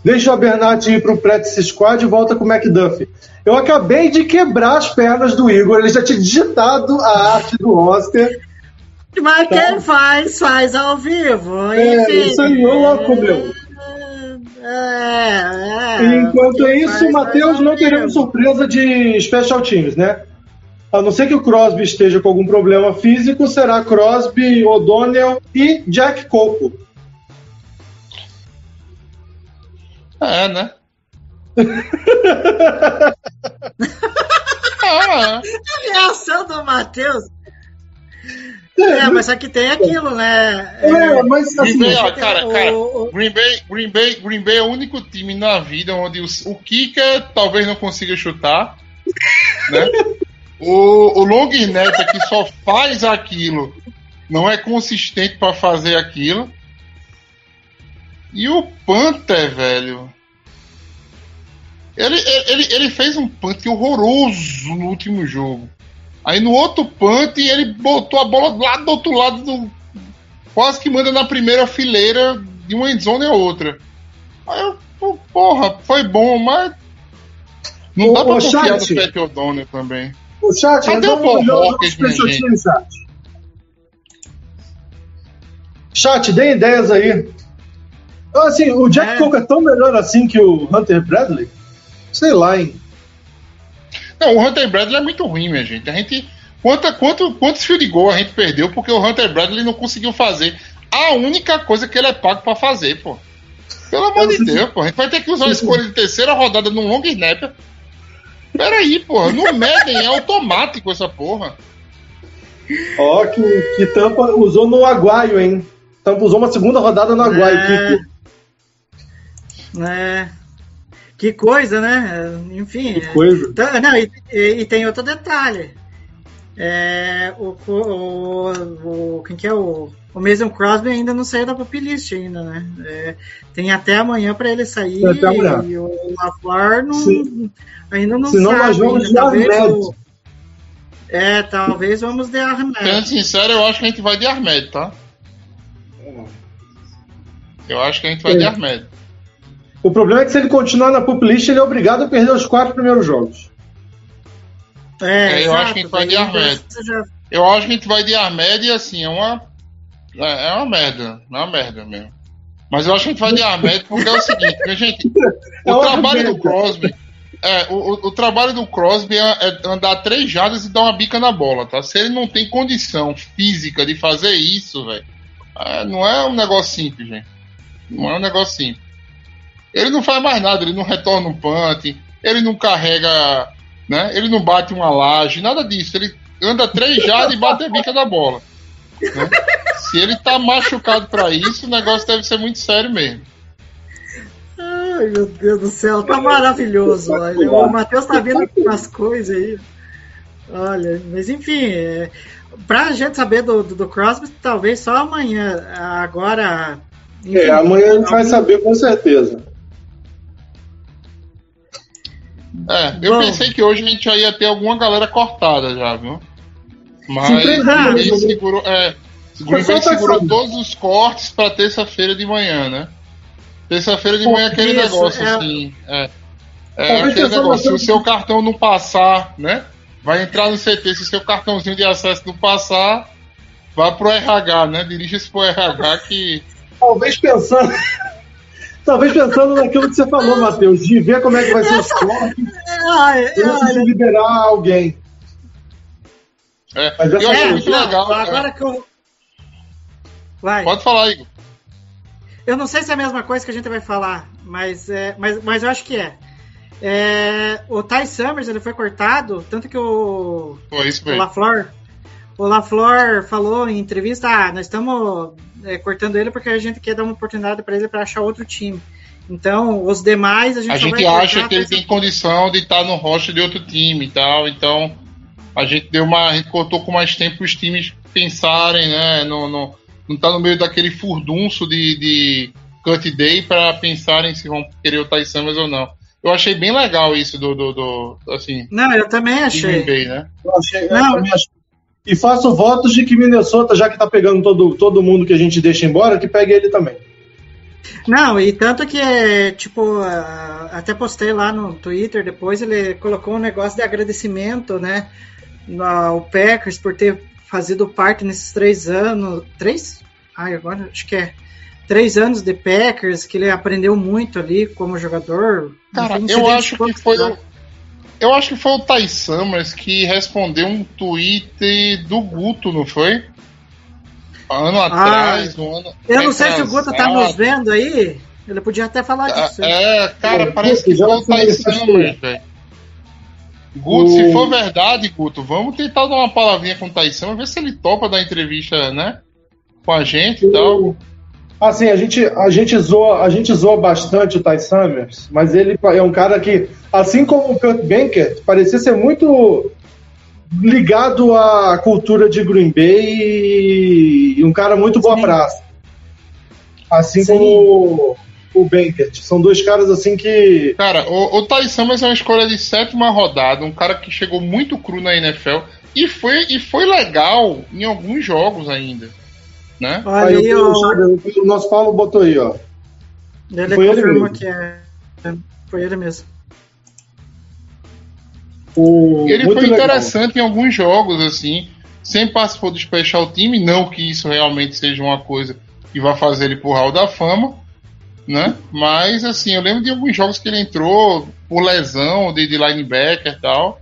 Deixa o Bernat ir pro practice squad e volta com o McDuff. Eu acabei de quebrar as pernas do Igor. Ele já tinha digitado a arte do roster. Mas Tá. quem faz, faz ao vivo. É, enfim. isso aí, ô louco, meu. É, é. Enquanto isso, Matheus, não teremos surpresa de special teams, né? A não ser que o Crosby esteja com algum problema físico, será Crosby, O'Donnell e Jack Coco. É, né? ah, A reação do Matheus. É, mas só que tem aquilo, né? É, mas Green assim, Bay, ó, cara, o- cara, o- Green Bay, Green Bay, Green Bay é o único time na vida onde o, o kicker talvez não consiga chutar, né? O, o long snapper que só faz aquilo não é consistente pra fazer aquilo. E o Panther, velho. Ele, ele, ele fez um punt horroroso no último jogo. Aí no outro punt ele botou a bola lá do outro lado do, quase que manda na primeira fileira de uma endzone a outra. Aí eu, porra, foi bom, mas. Não Ô, dá pra confiar chat. no Pat O'Donnell também. o chat, Cadê o Paul chat. Chat, dê ideias aí. Assim, o Jack É. Coco é tão melhor assim que o Hunter Bradley? Sei lá, hein? Não, o Hunter Bradley é muito ruim, minha gente. A gente. Quanta, quanto, quantos field goal a gente perdeu porque o Hunter Bradley não conseguiu fazer a única coisa que ele é pago pra fazer, pô. Pelo amor de Deus, pô. A gente vai ter que usar a escolha de terceira rodada num long snapper. Peraí, porra. No Madden é automático essa porra. Ó, que, que Tampa usou no Aguaio, hein? Tampa usou uma segunda rodada no Aguaio. É. Que, É. Que coisa, né? Enfim. que coisa. Tá, Não, e, e- e tem outro detalhe. É, o, o, o, quem que é o, o Mason Crosby ainda não saiu da pop list ainda, né? É, tem até amanhã para ele sair até amanhã. e o LaFleur não, ainda não senão sabe. nós vamos ainda. de Talvez o- é, talvez vamos de Sendo Arnett. sincero, eu acho que a gente vai de Armed, tá? Eu acho que a gente vai de É. Armed. O problema é que se ele continuar na pop list, ele é obrigado a perder os quatro primeiros jogos. É, eu acho que a gente vai de já- Eu acho que a gente vai de Armed e assim, é uma. É é uma merda. É uma merda mesmo. Mas eu acho que a gente vai de Armed porque é o seguinte, minha gente, É o uma trabalho do merda. Crosby. É, o, o- o trabalho do Crosby é, é andar três jardas e dar uma bica na bola, tá? Se ele não tem condição física de fazer isso, velho, é, não é um negócio simples, gente. Não é um negócio simples. Ele não faz mais nada, ele não retorna um punt, ele não carrega, né? Ele não bate uma laje, nada disso. Ele anda três jardas e bate a bica da bola. né? Se ele tá machucado pra isso, o negócio deve ser muito sério mesmo. Ai, meu Deus do céu, tá maravilhoso. Olha, o Matheus tá vendo umas coisas aí. Olha, mas enfim, é, pra gente saber do, do, do Crosby, talvez só amanhã. Agora, É, amanhã a gente vai saber com certeza. É, eu Bom. pensei que hoje a gente já ia ter alguma galera cortada já, viu? Mas Bay né? segurou, é, Green Bay segurou todos os cortes pra terça-feira de manhã, né? Terça-feira de manhã é aquele isso, negócio é- assim. É, é aquele negócio. Se o seu cartão não passar, né? Vai entrar no CT. Se o seu cartãozinho de acesso não passar, vá pro RH, né? Dirija-se pro RH que. Talvez pensando. Talvez pensando naquilo que você falou, Matheus, de ver como é que vai ser os cortes Ai, de olha, liberar alguém. É, Mas essa eu acho é, muito não, legal. Agora é. que eu. Vai. Pode falar, Igor. Eu não sei se é a mesma coisa que a gente vai falar, mas, é, mas, mas eu acho que é. É, o Ty Summers ele foi cortado, tanto que o, Foi isso o. LaFleur, o LaFleur falou em entrevista, ah, nós estamos é, cortando ele porque a gente quer dar uma oportunidade para ele para achar outro time. Então, os demais a gente A só gente vai acha que ele tem condição de estar no rocha de outro time e tal, então a gente deu uma. A gente cortou com mais tempo os times pensarem, né? No, no, não tá no meio daquele furdunço de, de cut day para pensarem se vão querer o Ty Summers ou não. Eu achei bem legal isso do, do, do assim, Não, eu também achei. Bay, né? Eu achei- eu Não. também acho- E faço votos de que Minnesota, já que tá pegando todo, todo mundo que a gente deixa embora, que pegue ele também. Não, e tanto que, tipo, até postei lá no Twitter depois, ele colocou um negócio de agradecimento, né, ao Packers por ter fazido parte nesses três anos, três? Ai, agora acho que é três anos de Packers, que ele aprendeu muito ali como jogador. Cara, eu acho que foi o. Eu acho que foi o Ty Summers que respondeu um tweet do Guto, não foi? Ano atrás, um ano. Eu não sei se o Guto tá nos vendo aí, ele podia até falar disso. É, cara, É, parece que já foi o Ty Summers, velho. Guto, O- se for verdade, Guto, vamos tentar dar uma palavrinha com o Ty Summers, ver se ele topa dar entrevista, né? Com a gente e tal. Assim, a gente, a, gente zoa, a gente zoa bastante o Ty Summers, mas ele é um cara que, assim como o Kurt Bankert, parecia ser muito ligado à cultura de Green Bay e um cara muito boa Sim. praça. Assim Sim. como o, o Bankert. São dois caras assim que. Cara, o, o Ty Summers é uma escolha de sétima rodada, um cara que chegou muito cru na NFL e foi, e foi legal em alguns jogos ainda, né? Olha Aí, aí, o, ó, o nosso Paulo botou aí, ó. ele foi ele mesmo. que é. Foi ele mesmo. O, Ele muito foi legal. interessante em alguns jogos, assim. Sempre participou do Special Team, não que isso realmente seja uma coisa que vai fazer ele pro Hall da Fama, né? Mas, assim, eu lembro de alguns jogos que ele entrou por lesão de, de linebacker e tal.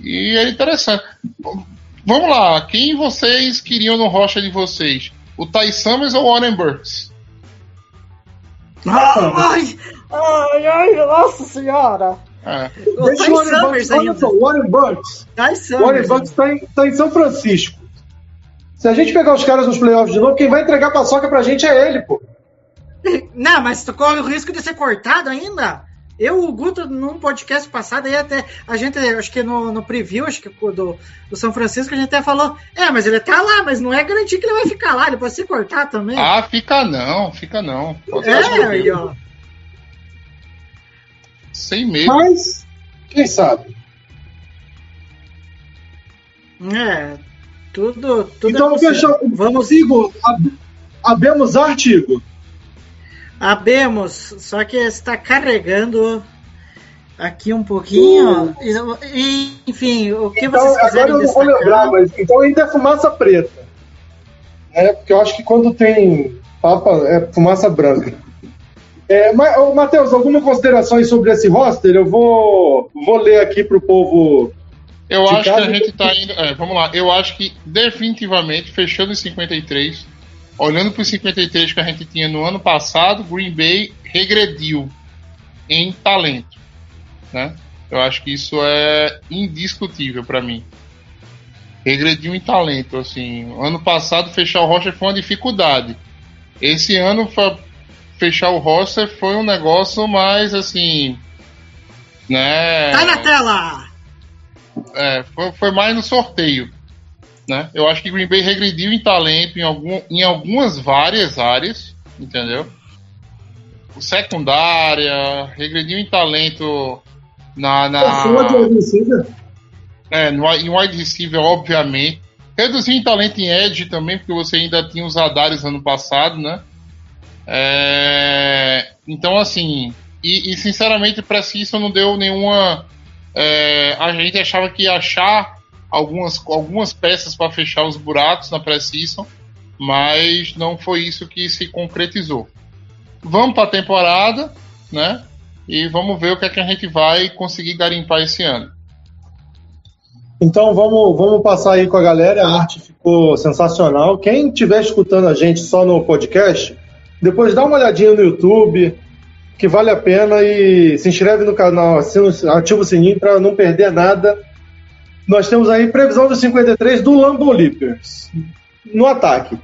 E é interessante. Vamos lá, quem vocês queriam no rocha de vocês? O Ty Summers ou o Warren Burks? Ai, ai, ai, nossa senhora! É. O Deixa o Warren Bucks, olha só, o Warren Bucks. Ty O Warren. Bucks tá em, tá em São Francisco. Se a gente pegar os caras nos playoffs de novo, quem vai entregar paçoca pra gente é ele, pô. Não, mas tu corre o risco de ser cortado ainda. Eu, o Guto, num podcast passado, aí até a gente, acho que no, no preview, acho que do, do São Francisco, a gente até falou: é, mas ele tá lá, mas não é garantir que ele vai ficar lá, ele pode se cortar também. Ah, fica não, fica não. Pode é, aí, ó. Sem medo. Mas, quem sabe? É, tudo. tudo então, é fechou. Vamos, Sigo, ab- abemos artigo. Abemos, só que está carregando aqui um pouquinho. E, enfim, o que Então, vocês agora quiserem eu não vou lembrar, mas então ainda é fumaça preta. Né? Porque eu acho que quando tem papa, é fumaça branca. É, mas, ô, Matheus, alguma consideração aí sobre esse roster? Eu vou, vou ler aqui pro povo. Eu acho que a gente tá indo. é, vamos lá. Eu acho que definitivamente, fechando os 53, olhando para os 53 que a gente tinha no ano passado, Green Bay regrediu em talento. Né? Eu acho que isso é indiscutível para mim. Regrediu em talento. Assim, ano passado fechar o roster foi uma dificuldade. Esse ano fechar o roster foi um negócio mais assim. Né? Tá na tela! É, foi, foi mais no sorteio. Né? Eu acho que Green Bay regrediu em talento em, algum, em algumas várias áreas. entendeu? Secundária, regrediu em talento na. na é, no, em wide receiver, obviamente. Reduziu em talento em edge também, porque você ainda tinha os Adares ano passado, né? É, então, assim, e, e sinceramente, para isso não deu nenhuma. é, a gente achava que ia achar algumas, algumas peças para fechar os buracos na pré-season, mas não foi isso que se concretizou. Vamos para a temporada, né? E vamos ver o que é que a gente vai conseguir garimpar esse ano. Então vamos, vamos passar aí com a galera. A arte ficou sensacional. Quem estiver escutando a gente só no podcast, depois dá uma olhadinha no YouTube, que vale a pena, e se inscreve no canal, ativa o sininho para não perder nada. Nós temos aí previsão dos 53 do Lambo Leapers. No ataque,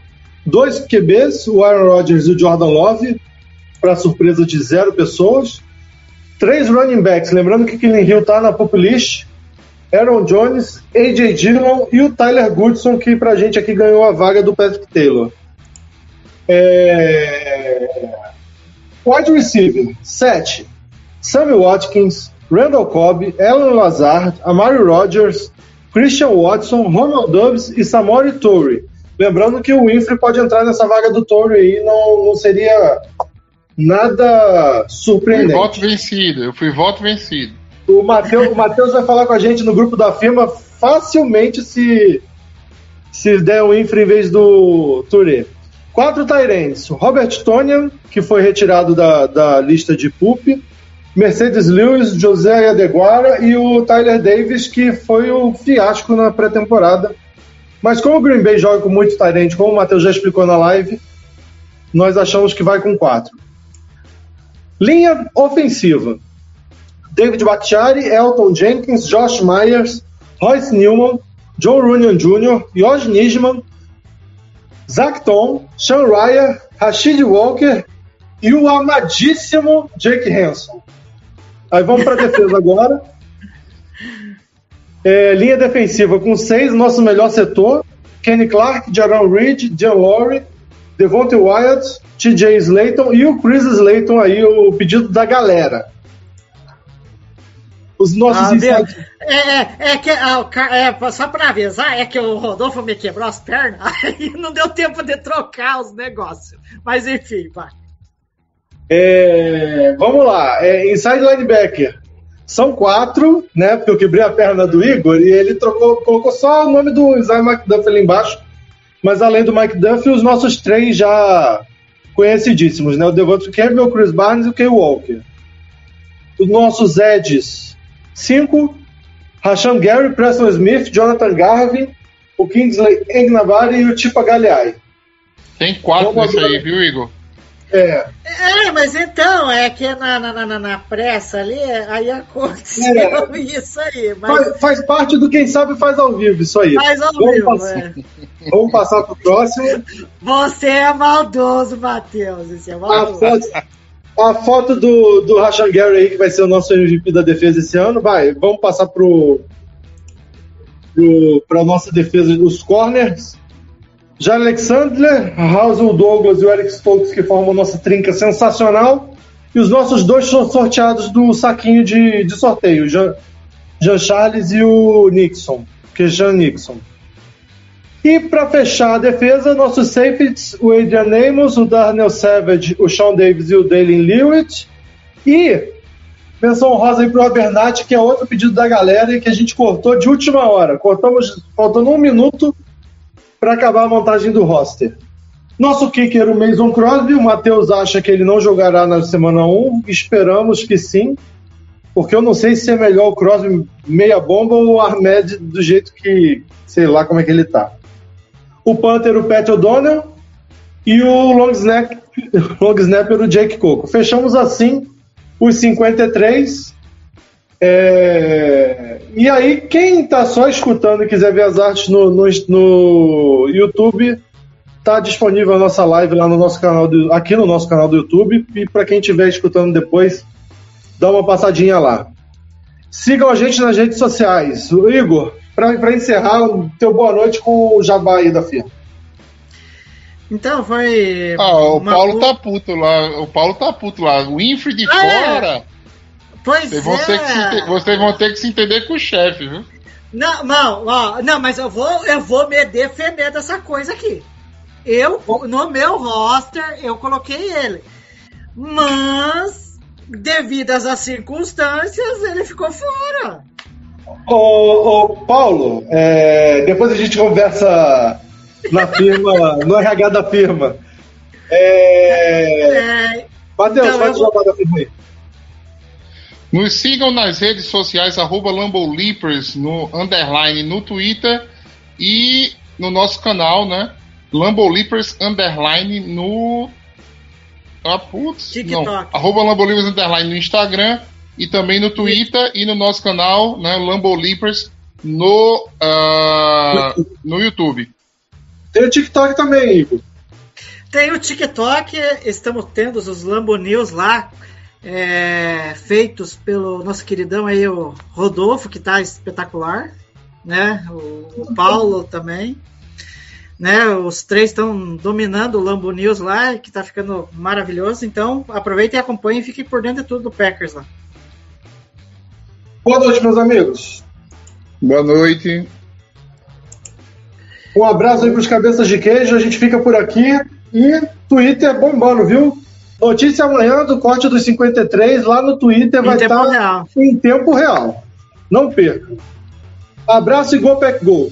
dois QBs, o Aaron Rodgers e o Jordan Love, para surpresa de zero pessoas. Três running backs, lembrando que Killing Hill está na pop list. Aaron Jones, AJ Dillon e o Tyler Goodson, que pra gente aqui ganhou a vaga do Patrick Taylor. É... Wide receiver, 7. Sammy Watkins, Randall Cobb, Alan Lazard, Amari Rogers, Christian Watson, Ronald Dobbs e Samori Torrey. Lembrando que o Winfrey pode entrar nessa vaga do Torrey aí, não, não seria nada Fui surpreendente. voto vencido, eu fui voto vencido. O Matheus, o Matheus vai falar com a gente no grupo da firma facilmente se, se der o Infra em vez do Touré. Quatro Tyrants. Robert Tonian, que foi retirado da, da lista de PUP. Mercedes Lewis, José Adeguara e o Tyler Davis, que foi o fiasco na pré-temporada. Mas como o Green Bay joga com muito Tyrant, como o Matheus já explicou na live, nós achamos que vai com quatro. Linha ofensiva. David Bakhtiari, Elton Jenkins, Josh Myers, Royce Newman, Joe Runyon Jr., Josh Nisman, Zach Tom, Sean Ryan, Rashid Walker e o amadíssimo Jake Hanson. Aí vamos para defesa agora. É, linha defensiva com seis, nosso melhor setor. Kenny Clark, Jaron Reed, Jan Lowry, Devontae Wyatt, TJ Slayton e o Chris Slayton aí, o pedido da galera. Os nossos Ah, insights. é, é, é que ah, é, só pra avisar, é que o Rodolfo me quebrou as pernas, aí não deu tempo de trocar os negócios. Mas enfim, vai. É, vamos lá, é, inside linebacker. São quatro, né? Porque eu quebrei a perna do Igor e ele trocou, colocou só o nome do Isaiah McDuffie ali embaixo. Mas além do McDuffie, os nossos três já conhecidíssimos, né? O Devontae Campbell, o Chris Barnes e o Kay Walker. Os nossos Eds, cinco. Rashan Gary, Preston Smith, Jonathan Garvin, o Kingsley Engnabari e o Tipa Galeai. Tem quatro nesse aí, viu, Igor? É, É, mas então, é que na, na, na, na pressa ali, aí aconteceu É. isso aí. Mas faz, faz parte do quem sabe faz ao vivo, isso aí. faz ao Vamos vivo, passar. é. Vamos passar pro próximo. Você é maldoso, Matheus. Você é A maldoso. foto, a foto do, do Rashan Gary aí, que vai ser o nosso MVP da defesa esse ano. Vai, vamos passar pro, pro, pra nossa defesa dos corners. Já Alexander, Russell Douglas e o Eric Stokes, que formam nossa trinca sensacional. E os nossos dois sorteados do saquinho de, de sorteio, Jean, Jean Charles e o Nixon, que é Jean Nixon. E para fechar a defesa, nossos safeties, o Adrian Amos, o Darnell Savage, o Sean Davis e o Dalen Lewitt. E menção rosa aí pro Abernathy, que é outro pedido da galera e que a gente cortou de última hora. Cortamos faltando um minuto para acabar a montagem do roster. Nosso kicker, o Mason Crosby, o Matheus acha que ele não jogará na semana 1. Esperamos que sim, porque eu não sei se é melhor o Crosby meia bomba ou o Ahmed do jeito que, sei lá como é que ele tá. O Panther, o Pat O'Donnell e o long, snap, long snapper, o Jake Coco. Fechamos assim os 53. É, E aí, quem tá só escutando e quiser ver as artes no, no, no YouTube, tá disponível a nossa live lá no nosso canal, do, aqui no nosso canal do YouTube. E para quem estiver escutando depois, dá uma passadinha lá. Sigam a gente nas redes sociais. O Igor, para encerrar, teu boa noite com o Jabá aí da firma. Então foi. Ah, o Paulo lu- tá puto lá. O Paulo tá puto lá. O Winfrey de Ah, é? Pois Vocês vão, ter que se é. vocês vão ter que se entender com o chefe, viu? Não, não, ó, não, mas eu vou, eu vou me defender dessa coisa aqui. Eu, no meu roster, eu coloquei ele. Mas, devido às circunstâncias, ele ficou fora. Ô, ô, Paulo, é, depois a gente conversa na firma, no RH da firma. É, É, Matheus, Então, faz o eu vou- jabá da firma aí. Nos sigam nas redes sociais, arroba Lambolipers, no underline no Twitter e no nosso canal, né? Lambolipers underline no. Ah, putz. TikTok. Não. Arroba Lambolipers underline no Instagram e também no Twitter e no nosso canal, né? Lambolipers no, ah, no YouTube. Tem o TikTok também, Igor. Tem o TikTok, estamos tendo os Lambo News lá, é, feitos pelo nosso queridão aí, o Rodolfo, que tá espetacular, né? O, o Paulo também. Né, os três estão dominando o Lambo News lá, que tá ficando maravilhoso. Então, aproveitem e acompanhem e fiquem por dentro de tudo do Packers lá. Boa noite, meus amigos. Boa noite. Um abraço aí pros cabeças de queijo. A gente fica por aqui. E Twitter bombando, viu? Notícia amanhã do corte dos 53 lá no Twitter vai Em tempo estar real. em tempo real. Não perca. Abraço e gol, pack gol.